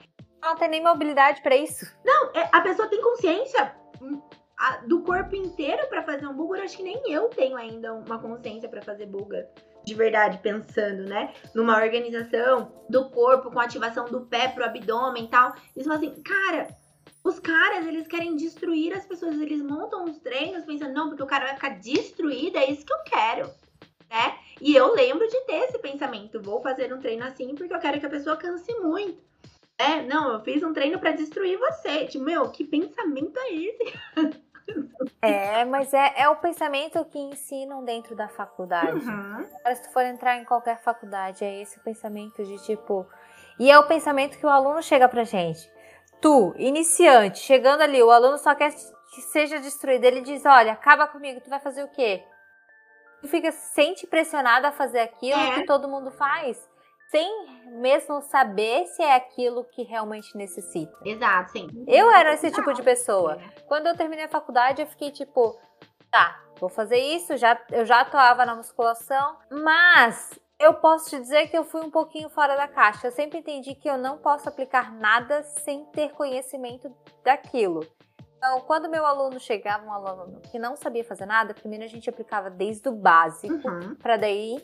Não tem nem mobilidade para isso. Não, é, a pessoa tem consciência do corpo inteiro para fazer um búlgaro, acho que nem eu tenho ainda uma consciência para fazer búlgaro. De verdade, pensando, né? Numa organização do corpo, com ativação do pé pro abdômen e tal. Eles falam assim, cara, os caras, eles querem destruir as pessoas. Eles montam os treinos pensando, não, porque o cara vai ficar destruído, é isso que eu quero, né? E eu lembro de ter esse pensamento, vou fazer um treino assim porque eu quero que a pessoa canse muito. É, não, eu fiz um treino para destruir você. Tipo, meu, que pensamento é esse? <laughs> É, mas é, é o pensamento que ensinam dentro da faculdade. Uhum. Se tu for entrar em qualquer faculdade, é esse o pensamento de tipo. E é o pensamento que o aluno chega pra gente. Tu, iniciante, chegando ali, o aluno só quer que seja destruída. Ele diz: olha, acaba comigo, tu vai fazer o quê? Tu fica, se sente pressionada a fazer aquilo é. que todo mundo faz sem mesmo saber se é aquilo que realmente necessita. Exato, sim. Eu era esse tipo de pessoa. Quando eu terminei a faculdade, eu fiquei tipo, tá, vou fazer isso, já, eu já atuava na musculação, mas eu posso te dizer que eu fui um pouquinho fora da caixa. Eu sempre entendi que eu não posso aplicar nada sem ter conhecimento daquilo. Então, quando meu aluno chegava, um aluno que não sabia fazer nada, primeiro a gente aplicava desde o básico, uhum. para daí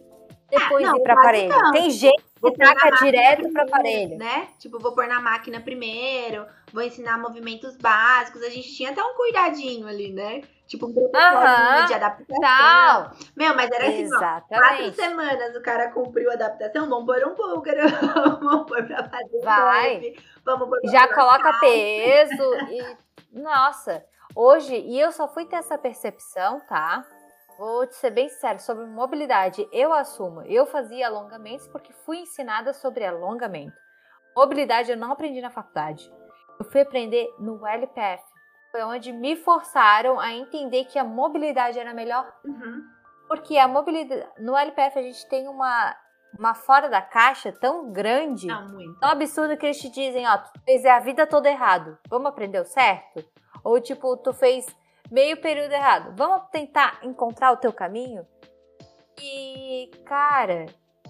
depois não, ir para aparelho. Não. Tem gente que taca direto para aparelho. Né? Tipo, vou pôr na máquina primeiro, vou ensinar movimentos básicos. A gente tinha até um cuidadinho ali, né? Tipo, um protocolo de adaptação. Tal. Meu, mas era assim, ó, quatro semanas o cara cumpriu a adaptação, vamos pôr um búlgaro, <laughs> vamos pôr pra fazer Vai. vamos pôr Já coloca peso e... Nossa, hoje, e eu só fui ter essa percepção, tá? Vou te ser bem sério, sobre mobilidade, eu assumo, eu fazia alongamentos porque fui ensinada sobre alongamento. Mobilidade eu não aprendi na faculdade. Eu fui aprender no LPF. Foi onde me forçaram a entender que a mobilidade era melhor. Uhum. Porque a mobilidade. No LPF a gente tem uma, uma fora da caixa tão grande, muito. tão absurdo que eles te dizem, ó, tu fez a vida toda errado. Vamos aprender o certo? Ou tipo, tu fez meio período errado. Vamos tentar encontrar o teu caminho? E, cara,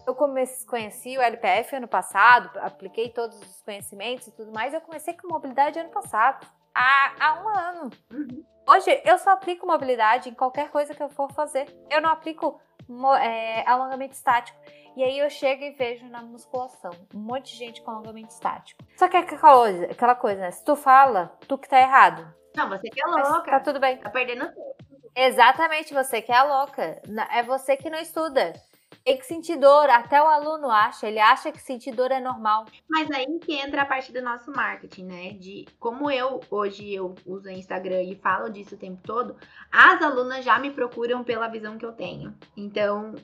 eu comecei, conheci o LPF ano passado, apliquei todos os conhecimentos e tudo mais. Eu comecei com mobilidade ano passado, há, há um ano. Uhum. Hoje eu só aplico mobilidade em qualquer coisa que eu for fazer. Eu não aplico é, alongamento estático. E aí eu chego e vejo na musculação um monte de gente com alongamento estático. Só que é aquela coisa, aquela coisa né? Se tu fala, tu que tá errado. Não, você que é louca. Mas tá tudo bem. Tá perdendo tempo. Exatamente, você que é a louca. É você que não estuda. Tem que sentir dor, até o aluno acha, ele acha que sentir dor é normal. Mas aí que entra a parte do nosso marketing, né? De como eu hoje eu uso o Instagram e falo disso o tempo todo, as alunas já me procuram pela visão que eu tenho. Então,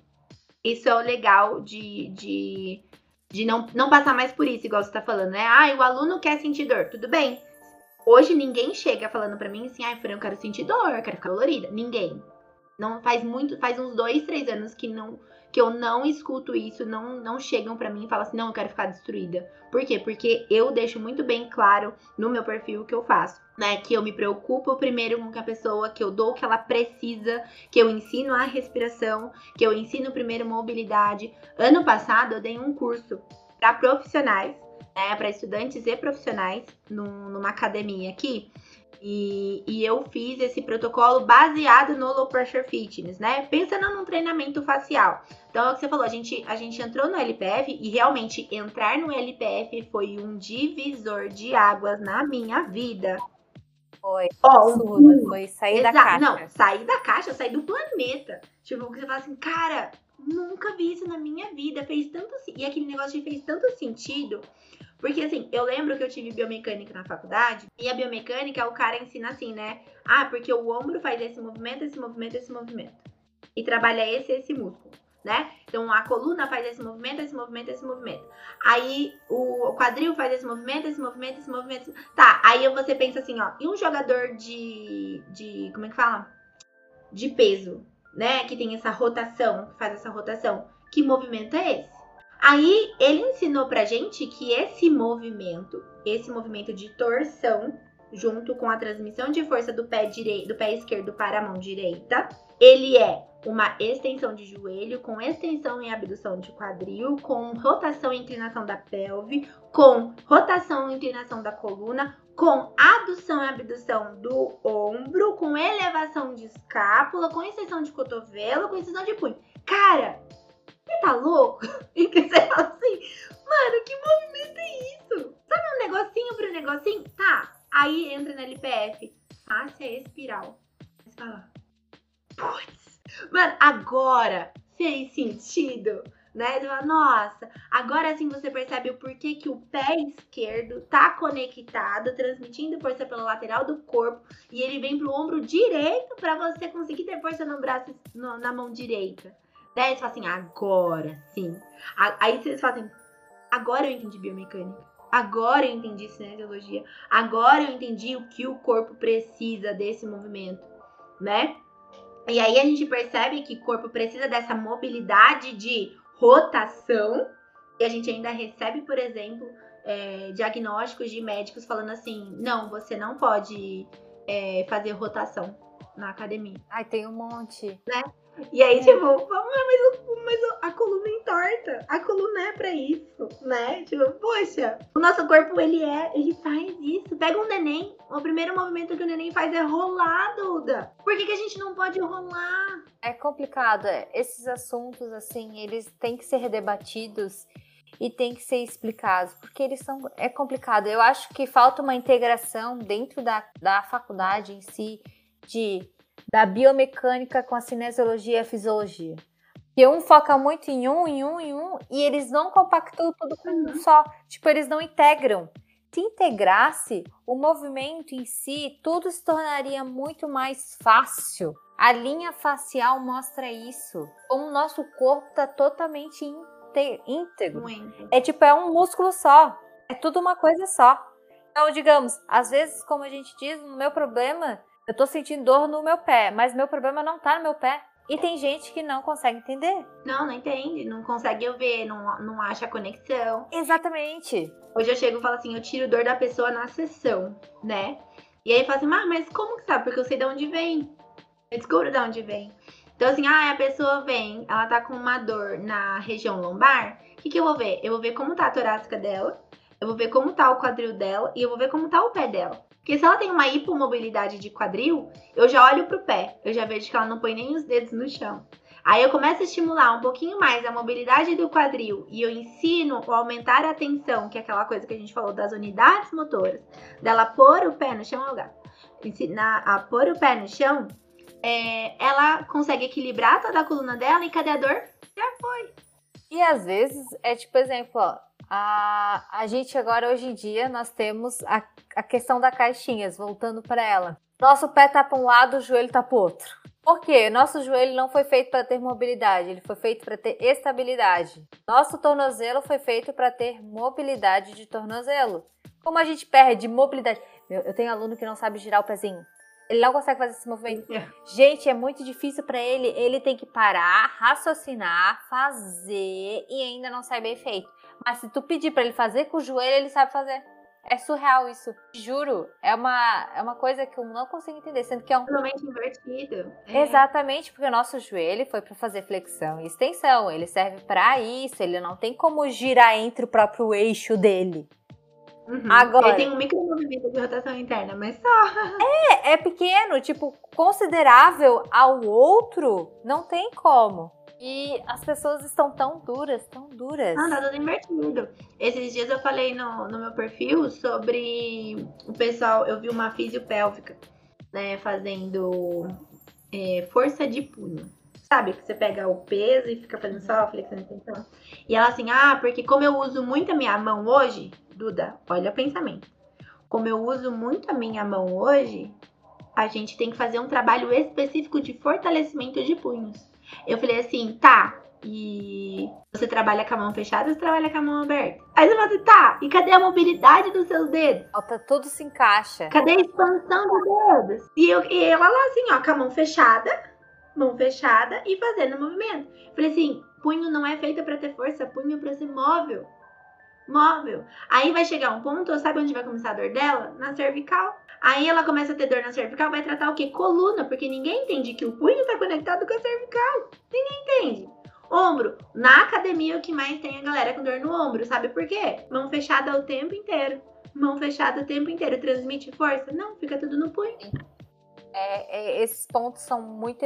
isso é o legal de, de, de não, não passar mais por isso, igual você tá falando, né? Ah, o aluno quer sentir dor, tudo bem. Hoje ninguém chega falando para mim assim, ai, Fran, eu quero sentir dor, eu quero ficar dolorida. Ninguém. Não faz muito, faz uns dois, três anos que não que eu não escuto isso, não não chegam para mim e falam assim, não, eu quero ficar destruída. Por quê? Porque eu deixo muito bem claro no meu perfil o que eu faço, né? Que eu me preocupo primeiro com a pessoa, que eu dou o que ela precisa, que eu ensino a respiração, que eu ensino primeiro mobilidade. Ano passado eu dei um curso para profissionais né, para estudantes e profissionais num, numa academia aqui. E, e, eu fiz esse protocolo baseado no low pressure fitness, né? Pensando num treinamento facial. Então, é o que você falou, a gente, a gente entrou no LPF e realmente entrar no LPF foi um divisor de águas na minha vida. Foi. Ó, um, foi sair exato, da caixa. Não, sair da caixa, sair do planeta. Tipo, você fala assim, cara, nunca vi isso na minha vida. Fez tanto E aquele negócio fez tanto sentido porque assim, eu lembro que eu tive biomecânica na faculdade, e a biomecânica, o cara ensina assim, né? Ah, porque o ombro faz esse movimento, esse movimento, esse movimento. E trabalha esse esse músculo, né? Então a coluna faz esse movimento, esse movimento, esse movimento. Aí o quadril faz esse movimento, esse movimento, esse movimento. Tá, aí você pensa assim, ó, e um jogador de. de. como é que fala? De peso, né? Que tem essa rotação, que faz essa rotação. Que movimento é esse? Aí ele ensinou pra gente que esse movimento, esse movimento de torção, junto com a transmissão de força do pé direito, do pé esquerdo para a mão direita, ele é uma extensão de joelho, com extensão e abdução de quadril, com rotação e inclinação da pelve, com rotação e inclinação da coluna, com adução e abdução do ombro, com elevação de escápula, com extensão de cotovelo, com extensão de punho. Cara, tá louco? <laughs> E que você fala assim, mano, que movimento é isso? Sabe um negocinho pro negocinho? Tá. Aí entra na LPF. Fácil é espiral. Você fala, putz, mano, agora fez sentido né? Você fala, nossa, agora sim você percebe o porquê que o pé esquerdo tá conectado, transmitindo força pela lateral do corpo, e ele vem pro ombro direito para você conseguir ter força no braço, no, na mão direita. Daí eles falam assim, agora sim. Aí vocês fazem, agora eu entendi biomecânica. agora eu entendi cinesiologia, agora eu entendi o que o corpo precisa desse movimento, né? E aí a gente percebe que o corpo precisa dessa mobilidade de rotação, e a gente ainda recebe, por exemplo, é, diagnósticos de médicos falando assim: não, você não pode é, fazer rotação na academia. Ai, tem um monte. Né? E aí, é. tipo, mas, mas a coluna entorta. A coluna é pra isso, né? Tipo, poxa, o nosso corpo, ele é, ele faz isso. Pega um neném, o primeiro movimento que o neném faz é rolar, Duda. Por que, que a gente não pode rolar? É complicado. É, esses assuntos, assim, eles têm que ser debatidos e têm que ser explicados, porque eles são. É complicado. Eu acho que falta uma integração dentro da, da faculdade em si de da biomecânica com a cinesiologia e a fisiologia. Que um foca muito em um, em um, em um, e eles não compactuam tudo com um só. Tipo, eles não integram. Se integrasse, o movimento em si, tudo se tornaria muito mais fácil. A linha facial mostra isso. Como o nosso corpo está totalmente íntegro. Muito. É tipo, é um músculo só. É tudo uma coisa só. Então, digamos, às vezes, como a gente diz, o meu problema eu tô sentindo dor no meu pé, mas meu problema não tá no meu pé. E tem gente que não consegue entender. Não, não entende, não consegue ver, não, não acha conexão. Exatamente. Hoje eu chego e falo assim, eu tiro dor da pessoa na sessão, né? E aí fala assim, ah, mas como que sabe? Porque eu sei de onde vem. Eu descubro de onde vem. Então, assim, ah, a pessoa vem, ela tá com uma dor na região lombar. O que, que eu vou ver? Eu vou ver como tá a torácica dela, eu vou ver como tá o quadril dela e eu vou ver como tá o pé dela. Porque se ela tem uma hipomobilidade de quadril, eu já olho pro pé, eu já vejo que ela não põe nem os dedos no chão. Aí eu começo a estimular um pouquinho mais a mobilidade do quadril e eu ensino a aumentar a tensão, que é aquela coisa que a gente falou das unidades motoras, dela pôr o pé no chão, lugar. Ensinar a pôr o pé no chão, é, ela consegue equilibrar toda a coluna dela e cadê a dor? Já foi. E às vezes é tipo exemplo, ó, a, a gente agora, hoje em dia, nós temos a, a questão da caixinhas, voltando para ela. Nosso pé tá para um lado, o joelho tá para outro. Por quê? Nosso joelho não foi feito para ter mobilidade, ele foi feito para ter estabilidade. Nosso tornozelo foi feito para ter mobilidade de tornozelo. Como a gente perde mobilidade? Eu tenho aluno que não sabe girar o pezinho. Ele não consegue fazer esse movimento. É. Gente, é muito difícil para ele. Ele tem que parar, raciocinar, fazer e ainda não sai bem feito. Mas se tu pedir para ele fazer com o joelho, ele sabe fazer. É surreal isso. Juro, é uma, é uma coisa que eu não consigo entender, sendo que é um totalmente invertido. É. Exatamente, porque o nosso joelho foi para fazer flexão e extensão, ele serve para isso, ele não tem como girar entre o próprio eixo dele. Uhum. Agora, ele tem um micro movimento de rotação interna, mas só. É, é pequeno, tipo, considerável ao outro, não tem como. E as pessoas estão tão duras, tão duras. Não, tá tudo invertido. Esses dias eu falei no, no meu perfil sobre o pessoal. Eu vi uma fisiopélvica, né, fazendo é, força de punho. Sabe? Que você pega o peso e fica fazendo só flexão e tensão. E ela assim, ah, porque como eu uso muito a minha mão hoje, Duda, olha o pensamento. Como eu uso muito a minha mão hoje, a gente tem que fazer um trabalho específico de fortalecimento de punhos. Eu falei assim, tá, e você trabalha com a mão fechada ou você trabalha com a mão aberta? Aí você fala assim, tá, e cadê a mobilidade dos seus dedos? Falta tudo se encaixa. Cadê a expansão dos dedos? E, eu, e ela lá assim, ó, com a mão fechada, mão fechada e fazendo movimento. Eu falei assim, punho não é feito para ter força, punho é pra ser móvel. Móvel. Aí vai chegar um ponto, sabe onde vai começar a dor dela? Na cervical. Aí ela começa a ter dor na cervical, vai tratar o quê? Coluna, porque ninguém entende que o punho está conectado com a cervical. Ninguém entende. Ombro. Na academia, o que mais tem é a galera com dor no ombro. Sabe por quê? Mão fechada o tempo inteiro. Mão fechada o tempo inteiro. Transmite força? Não, fica tudo no punho. É, é, esses pontos são muito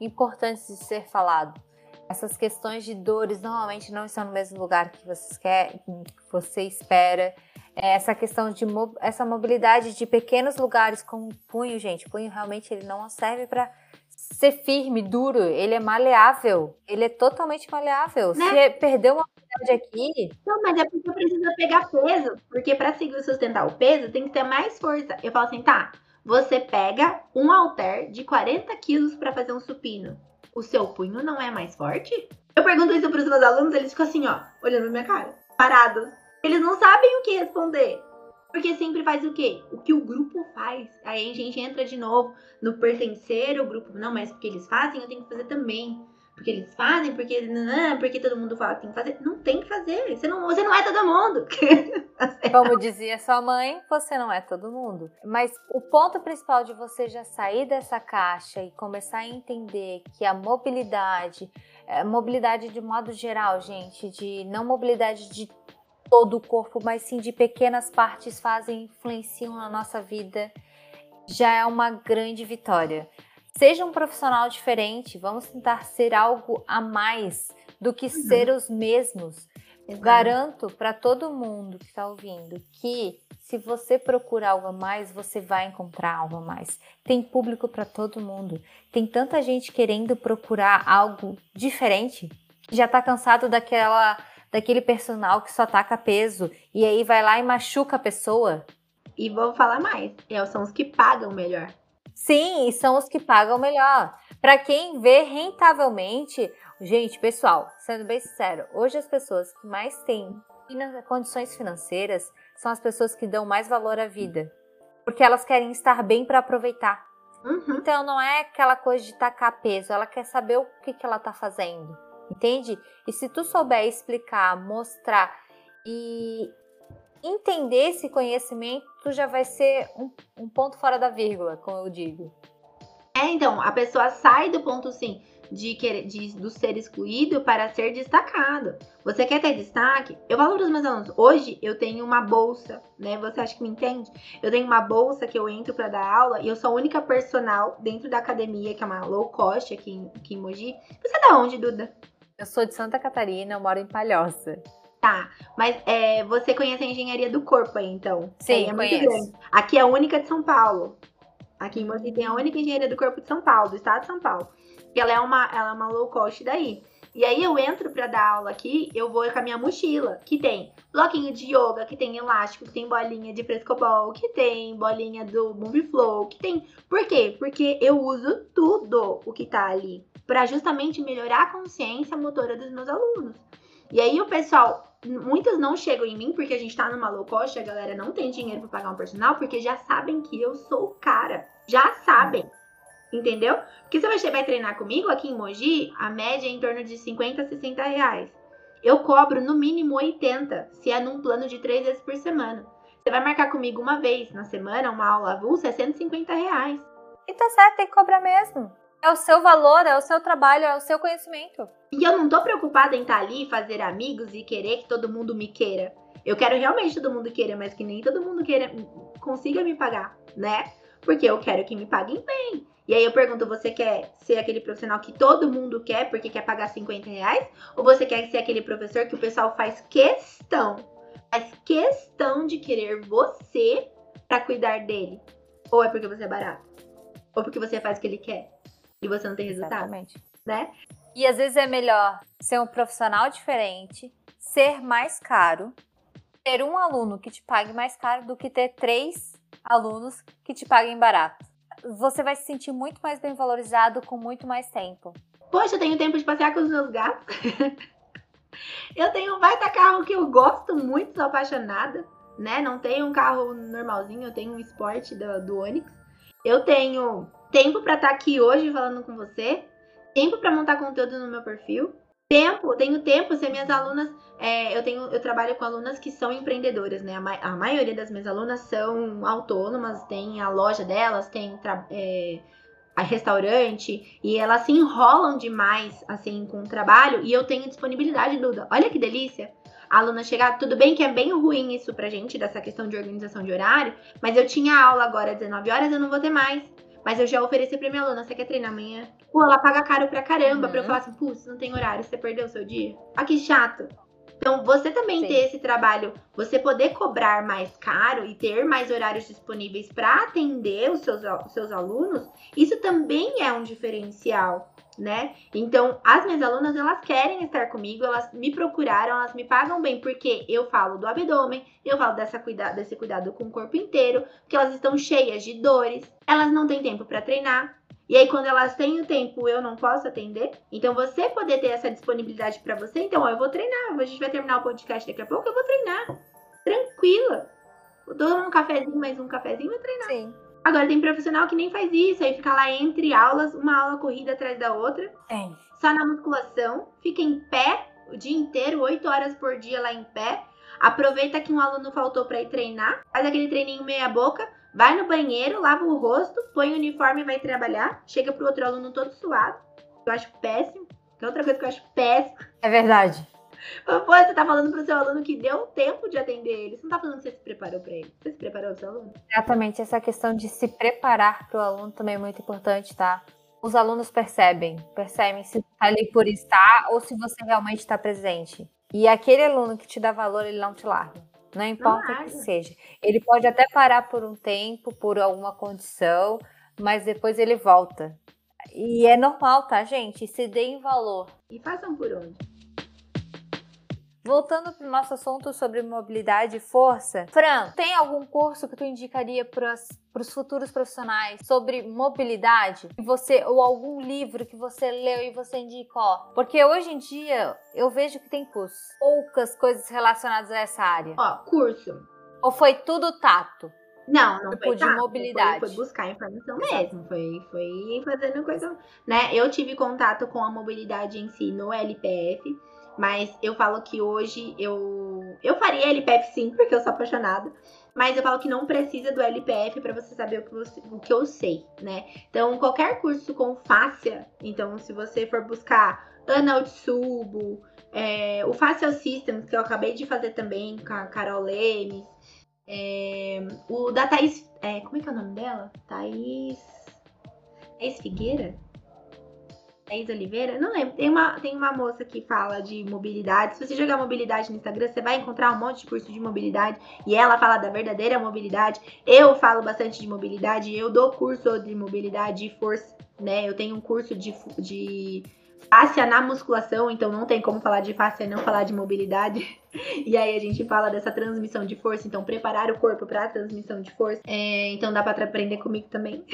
importantes de ser falado. Essas questões de dores normalmente não estão no mesmo lugar que você quer, que você espera. É, essa questão de essa mobilidade de pequenos lugares como o punho, gente, o punho realmente ele não serve para ser firme, duro, ele é maleável, ele é totalmente maleável. Né? Se perder uma mobilidade aqui. Não, mas é porque precisa pegar peso, porque para seguir sustentar o peso tem que ter mais força. Eu falo assim, tá, você pega um halter de 40 quilos para fazer um supino. O seu punho não é mais forte? Eu pergunto isso para os meus alunos, eles ficam assim, ó, olhando na minha cara, parados Eles não sabem o que responder. Porque sempre faz o quê? O que o grupo faz. Aí a gente entra de novo no pertencer ao grupo. Não, mas porque eles fazem, eu tenho que fazer também. Porque eles fazem, porque porque todo mundo fala que tem que fazer. Não tem que fazer. Você não, você não é todo mundo. <laughs> Como dizia sua mãe, você não é todo mundo. Mas o ponto principal de você já sair dessa caixa e começar a entender que a mobilidade, a mobilidade de modo geral, gente, de não mobilidade de todo o corpo, mas sim de pequenas partes fazem influenciam na nossa vida, já é uma grande vitória. Seja um profissional diferente, vamos tentar ser algo a mais do que uhum. ser os mesmos. Exato. Garanto para todo mundo que está ouvindo que se você procurar algo a mais, você vai encontrar algo a mais. Tem público para todo mundo. Tem tanta gente querendo procurar algo diferente que já está cansado daquela daquele personal que só ataca peso e aí vai lá e machuca a pessoa. E vou falar mais, é, são os que pagam melhor. Sim, e são os que pagam melhor. Para quem vê rentavelmente, gente, pessoal, sendo bem sincero, hoje as pessoas que mais têm condições financeiras são as pessoas que dão mais valor à vida, porque elas querem estar bem para aproveitar. Uhum. Então não é aquela coisa de tacar peso, ela quer saber o que, que ela está fazendo entende? E se tu souber explicar, mostrar e entender esse conhecimento, tu já vai ser um, um ponto fora da vírgula, como eu digo. É, então, a pessoa sai do ponto sim de, querer, de do ser excluído para ser destacado. Você quer ter destaque? Eu valoro os meus alunos. Hoje eu tenho uma bolsa, né? Você acha que me entende? Eu tenho uma bolsa que eu entro para dar aula e eu sou a única personal dentro da academia, que é uma low cost aqui em, aqui em Mogi. Você é da onde, Duda? Eu sou de Santa Catarina, eu moro em Palhoça. Tá, mas é, você conhece a engenharia do corpo aí, então? Sim, é muito grande. Aqui é a única de São Paulo. Aqui em Mogi tem a única engenharia do corpo de São Paulo, do estado de São Paulo. E ela é uma, ela é uma low cost daí. E aí eu entro para dar aula aqui, eu vou com a minha mochila, que tem bloquinho de yoga, que tem elástico, que tem bolinha de frescobol, que tem bolinha do Movie Flow, que tem. Por quê? Porque eu uso tudo o que tá ali para justamente melhorar a consciência motora dos meus alunos. E aí o pessoal, muitos não chegam em mim porque a gente tá numa low cost, a galera não tem dinheiro para pagar um personal, porque já sabem que eu sou cara. Já sabem. Entendeu? Porque se você vai treinar comigo aqui em Mogi, a média é em torno de 50 a 60 reais. Eu cobro no mínimo 80, se é num plano de três vezes por semana. Você vai marcar comigo uma vez na semana, uma aula avulsa, é 150 reais. E tá certo, tem que cobrar mesmo. É o seu valor, é o seu trabalho, é o seu conhecimento. E eu não tô preocupada em estar tá ali, fazer amigos e querer que todo mundo me queira. Eu quero realmente todo mundo queira, mas que nem todo mundo queira, consiga me pagar, né? Porque eu quero que me paguem bem. E aí eu pergunto, você quer ser aquele profissional que todo mundo quer porque quer pagar 50 reais? Ou você quer ser aquele professor que o pessoal faz questão, faz questão de querer você para cuidar dele? Ou é porque você é barato? Ou porque você faz o que ele quer? E você não tem resultado. Exatamente. Né? E às vezes é melhor ser um profissional diferente, ser mais caro, ter um aluno que te pague mais caro do que ter três alunos que te paguem barato. Você vai se sentir muito mais bem valorizado com muito mais tempo. Poxa, eu tenho tempo de passear com os meus gatos. <laughs> eu tenho um baita carro que eu gosto muito, sou apaixonada, né? Não tenho um carro normalzinho, eu tenho um esporte do, do Onix. Eu tenho tempo para estar tá aqui hoje falando com você, tempo para montar conteúdo no meu perfil, tempo, tenho tempo, se minhas alunas, é, eu tenho, eu trabalho com alunas que são empreendedoras, né? A, ma a, maioria das minhas alunas são autônomas, tem a loja delas, tem é, a restaurante e elas se enrolam demais assim com o trabalho e eu tenho disponibilidade, Duda. Olha que delícia! A aluna chegar, tudo bem que é bem ruim isso pra gente, dessa questão de organização de horário, mas eu tinha aula agora às 19 horas, eu não vou ter mais. Mas eu já ofereci pra minha aluna, você quer treinar amanhã? Pô, ela paga caro pra caramba uhum. pra eu falar assim, putz, não tem horário, você perdeu o seu dia? Ah, que chato. Então, você também Sim. ter esse trabalho, você poder cobrar mais caro e ter mais horários disponíveis para atender os seus, os seus alunos, isso também é um diferencial né? Então, as minhas alunas, elas querem estar comigo, elas me procuraram, elas me pagam bem, porque eu falo do abdômen, eu falo dessa cuida desse cuidado com o corpo inteiro, porque elas estão cheias de dores, elas não têm tempo para treinar. E aí, quando elas têm o tempo, eu não posso atender. Então, você poder ter essa disponibilidade para você, então, ó, eu vou treinar. A gente vai terminar o podcast daqui a pouco, eu vou treinar. tranquila. Dou um cafezinho, mais um cafezinho, vou treinar. Sim. Agora tem profissional que nem faz isso, aí fica lá entre aulas, uma aula corrida atrás da outra, Tem. só na musculação, fica em pé o dia inteiro, oito horas por dia lá em pé. Aproveita que um aluno faltou para ir treinar, faz aquele treininho meia boca, vai no banheiro, lava o rosto, põe o uniforme e vai trabalhar. Chega pro outro aluno todo suado. Eu acho péssimo. Que é outra coisa que eu acho péssimo. É verdade. Você tá falando pro seu aluno que deu tempo de atender ele. Você não tá falando que você se preparou pra ele. Você se preparou pro seu aluno? Exatamente, essa questão de se preparar para o aluno também é muito importante, tá? Os alunos percebem, percebem se tá ali por estar ou se você realmente está presente. E aquele aluno que te dá valor, ele não te larga. Não importa o que seja. Ele pode até parar por um tempo, por alguma condição, mas depois ele volta. E é normal, tá, gente? Se deem valor. E façam por onde? Voltando para o nosso assunto sobre mobilidade e força, Fran, tem algum curso que tu indicaria para os futuros profissionais sobre mobilidade? E você ou algum livro que você leu e você indicou? Porque hoje em dia eu vejo que tem cursos, poucas coisas relacionadas a essa área. Ó, curso. Ou foi tudo tato? Não, não Tipo foi de tato, mobilidade. Foi, foi buscar informação mesmo. Foi, foi fazendo coisa. Né? Eu tive contato com a mobilidade em si no LPF. Mas eu falo que hoje eu. Eu faria LPF sim, porque eu sou apaixonada. Mas eu falo que não precisa do LPF para você saber o que, você- o que eu sei, né? Então, qualquer curso com fáscia, então, se você for buscar Ana Utsubo, é, o Facial Systems, que eu acabei de fazer também com a Carol Lemes, é, o da Thaís. é, como é que é o nome dela? Thaís. Thaís Figueira? Thaís Oliveira? Não lembro. Tem uma, tem uma moça que fala de mobilidade. Se você jogar mobilidade no Instagram, você vai encontrar um monte de curso de mobilidade. E ela fala da verdadeira mobilidade. Eu falo bastante de mobilidade. Eu dou curso de mobilidade e força, né? Eu tenho um curso de, de fáscia na musculação, então não tem como falar de fáscia e não falar de mobilidade. <laughs> E aí a gente fala dessa transmissão de força, então preparar o corpo para a transmissão de força. É, então dá para aprender comigo também.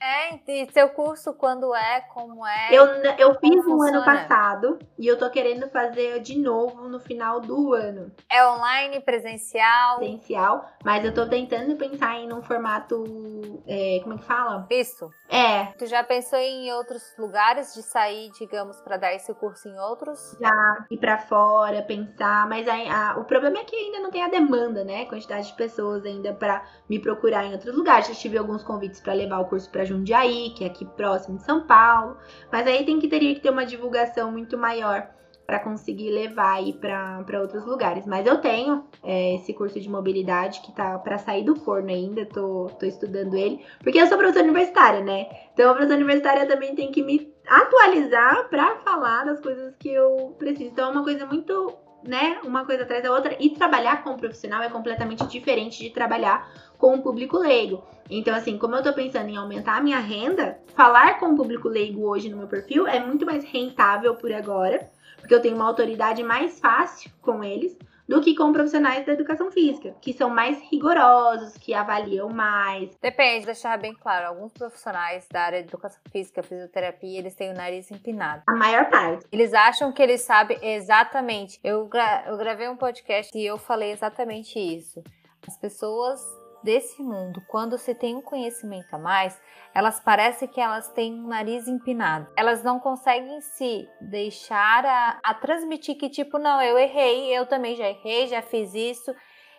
É, e seu curso quando é, como é? Eu, eu fiz um ano passado e eu tô querendo fazer de novo no final do ano. É online, presencial? Presencial, mas eu tô tentando pensar em um formato. é, como é que fala? Visto. É, Tu já pensou em outros lugares de sair, digamos, para dar esse curso em outros? ir pra fora, pensar, mas aí, a- o problema é que ainda não tem a demanda, né? Quantidade de pessoas ainda pra me procurar em outros lugares. Já tive alguns convites pra levar o curso pra Jundiaí, que é aqui próximo de São Paulo, mas aí tem que teria que ter uma divulgação muito maior pra conseguir levar aí pra outros lugares. Mas eu tenho é, esse curso de mobilidade que tá pra sair do forno ainda, tô, tô estudando ele, porque eu sou professora universitária, né? Então a professora universitária também tem que me atualizar pra falar das coisas que eu preciso. Então é uma coisa muito, né, uma coisa atrás da outra e trabalhar com o profissional é completamente diferente de trabalhar com o público leigo. Então assim, como eu tô pensando em aumentar a minha renda, falar com o público leigo hoje no meu perfil é muito mais rentável por agora, porque eu tenho uma autoridade mais fácil com eles do que com profissionais da educação física, que são mais rigorosos, que avaliam mais, Depende, deixar bem claro. Alguns profissionais da área de educação física, fisioterapia, eles têm o nariz empinado. a maior parte. Eles acham que eles sabem exatamente. Eu, gra- eu gravei um podcast e eu falei exatamente isso. As pessoas desse mundo, quando se tem um conhecimento a mais, elas parecem que elas têm um nariz empinado. Elas não conseguem se deixar a, a transmitir que, tipo, não, eu errei, eu também já errei, já fiz isso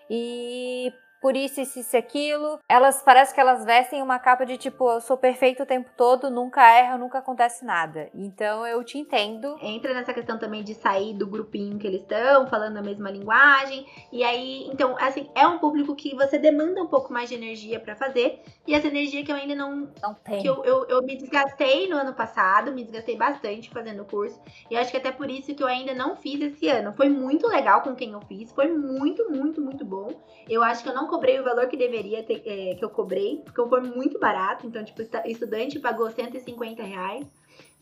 e por isso, isso, isso, aquilo. Elas parece que elas vestem uma capa de tipo, eu sou perfeito o tempo todo, nunca erro, nunca acontece nada. Então eu te entendo. entra nessa questão também de sair do grupinho que eles estão, falando a mesma linguagem. E aí, então, assim, é um público que você demanda um pouco mais de energia pra fazer. E essa energia que eu ainda não. Não tem. Que eu, eu, eu me desgastei no ano passado, me desgastei bastante fazendo o curso. E acho que até por isso que eu ainda não fiz esse ano. Foi muito legal com quem eu fiz, foi muito, muito, muito bom. Eu acho que eu não cobrei o valor que deveria ter, é, que eu cobrei, porque foi muito barato. Então, tipo, estudante pagou 150 reais.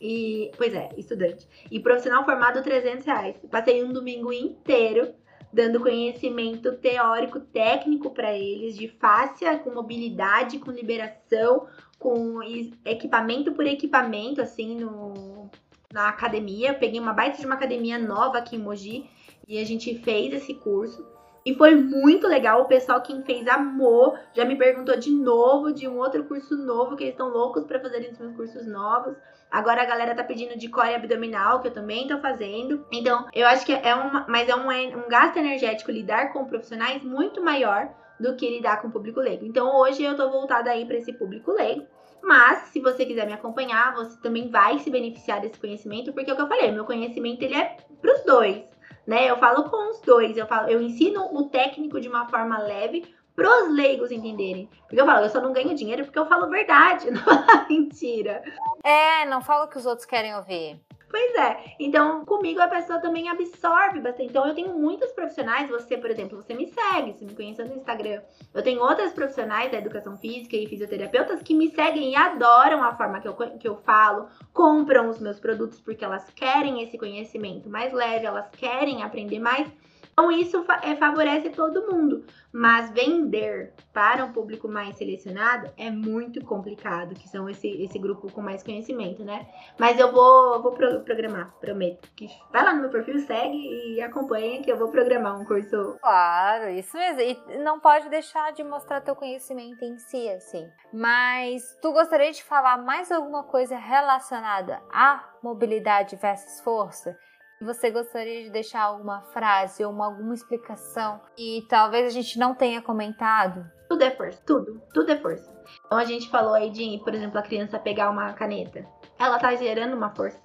E, pois é, estudante. E profissional formado 300 reais. Passei um domingo inteiro dando conhecimento teórico, técnico para eles, de fáscia, com mobilidade, com liberação, com equipamento por equipamento, assim, no, na academia. Eu peguei uma baita de uma academia nova aqui em Mogi e a gente fez esse curso. E foi muito legal. O pessoal quem fez amor já me perguntou de novo de um outro curso novo, que eles estão loucos para fazerem os meus cursos novos. Agora a galera tá pedindo de core abdominal, que eu também tô fazendo. Então, eu acho que é uma. Mas é um, um gasto energético lidar com profissionais muito maior do que lidar com o público leigo. Então, hoje eu tô voltada aí para esse público leigo. Mas, se você quiser me acompanhar, você também vai se beneficiar desse conhecimento, porque é o que eu falei, meu conhecimento ele é pros dois né? Eu falo com os dois, eu falo, eu ensino o técnico de uma forma leve pros leigos entenderem. Porque eu falo, eu só não ganho dinheiro porque eu falo verdade, <laughs> não é mentira. É, não falo o que os outros querem ouvir. Pois é. Então, comigo a pessoa também absorve bastante. Então, eu tenho muitos profissionais. Você, por exemplo, você me segue, você me conhece no Instagram. Eu tenho outras profissionais da educação física e fisioterapeutas que me seguem e adoram a forma que eu, que eu falo, compram os meus produtos porque elas querem esse conhecimento mais leve, elas querem aprender mais. Então, isso é, favorece todo mundo. Mas vender para um público mais selecionado é muito complicado, que são esse, esse grupo com mais conhecimento, né? Mas eu vou, vou pro, programar, prometo. Que vai lá no meu perfil, segue e acompanha que eu vou programar um curso. Claro, isso mesmo. E não pode deixar de mostrar teu conhecimento em si, assim. Mas tu gostaria de falar mais alguma coisa relacionada à mobilidade versus força? Você gostaria de deixar alguma frase ou uma, alguma explicação e talvez a gente não tenha comentado? Tudo é força, tudo, tudo é força. Então a gente falou aí de, por exemplo, a criança pegar uma caneta. Ela tá gerando uma força,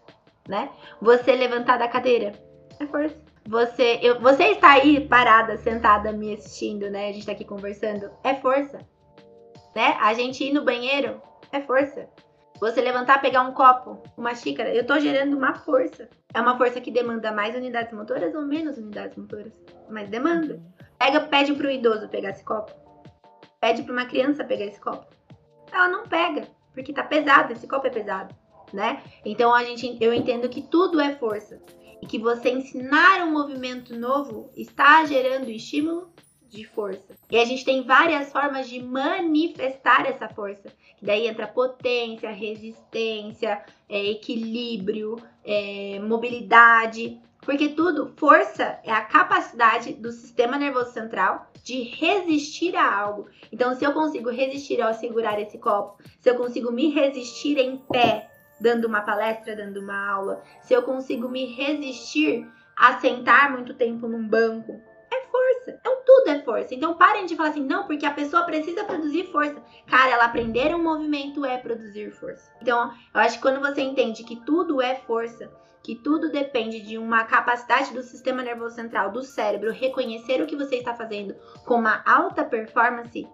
né? Você levantar da cadeira é força. Você, eu, você está aí parada, sentada, me assistindo, né? A gente tá aqui conversando, é força. Né? A gente ir no banheiro é força. Você levantar, pegar um copo, uma xícara, eu tô gerando uma força. É uma força que demanda mais unidades motoras ou menos unidades motoras? Mas demanda. Pega, pede pro idoso pegar esse copo. Pede para uma criança pegar esse copo. Ela não pega, porque tá pesado, esse copo é pesado, né? Então a gente eu entendo que tudo é força e que você ensinar um movimento novo está gerando estímulo de força. E a gente tem várias formas de manifestar essa força. Que daí entra potência, resistência, é, equilíbrio, é, mobilidade. Porque tudo, força é a capacidade do sistema nervoso central de resistir a algo. Então, se eu consigo resistir ao segurar esse copo, se eu consigo me resistir em pé, dando uma palestra, dando uma aula, se eu consigo me resistir a sentar muito tempo num banco, força. Então tudo é força. Então parem de falar assim, não, porque a pessoa precisa produzir força. Cara, ela aprender um movimento é produzir força. Então, eu acho que quando você entende que tudo é força, que tudo depende de uma capacidade do sistema nervoso central, do cérebro, reconhecer o que você está fazendo com uma alta performance,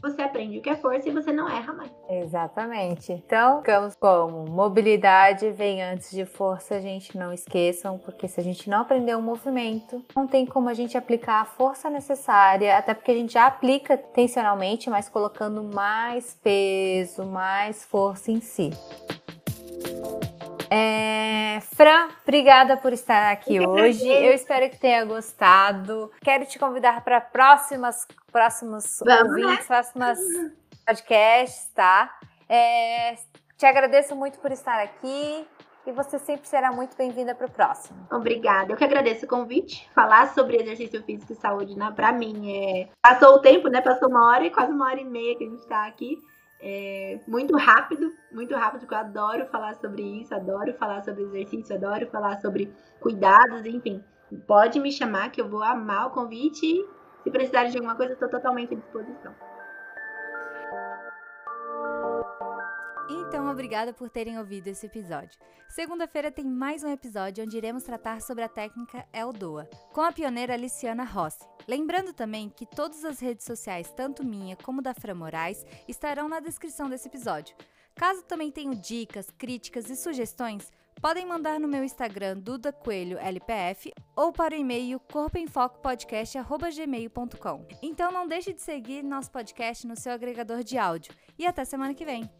você aprende o que é força e você não erra mais. Exatamente. Então, ficamos como mobilidade vem antes de força, gente, não esqueçam, porque se a gente não aprender o movimento, não tem como a gente aplicar a força necessária, até porque a gente já aplica tensionalmente, mas colocando mais peso, mais força em si. É... Fran, obrigada por estar aqui hoje. Eu espero que tenha gostado. Quero te convidar para próximas, próximos Vamos ouvintes, próximas podcasts, tá? É... Te agradeço muito por estar aqui e você sempre será muito bem-vinda para o próximo. Obrigada. Eu que agradeço o convite. Falar sobre exercício físico e saúde, né, para mim é. Passou o tempo, né? Passou uma hora e quase uma hora e meia que a gente está aqui. É muito rápido, muito rápido, porque eu adoro falar sobre isso, adoro falar sobre exercício, adoro falar sobre cuidados, enfim. Pode me chamar que eu vou amar o convite e se precisar de alguma coisa, estou totalmente à disposição. Então, obrigada por terem ouvido esse episódio. Segunda-feira tem mais um episódio onde iremos tratar sobre a técnica Eldoa, com a pioneira Aliciana Rossi. Lembrando também que todas as redes sociais, tanto minha como da Fran Moraes, estarão na descrição desse episódio. Caso também tenham dicas, críticas e sugestões, podem mandar no meu Instagram Duda Coelho LPF ou para o e-mail corpoemfocopodcast@gmail.com. Então não deixe de seguir nosso podcast no seu agregador de áudio e até semana que vem.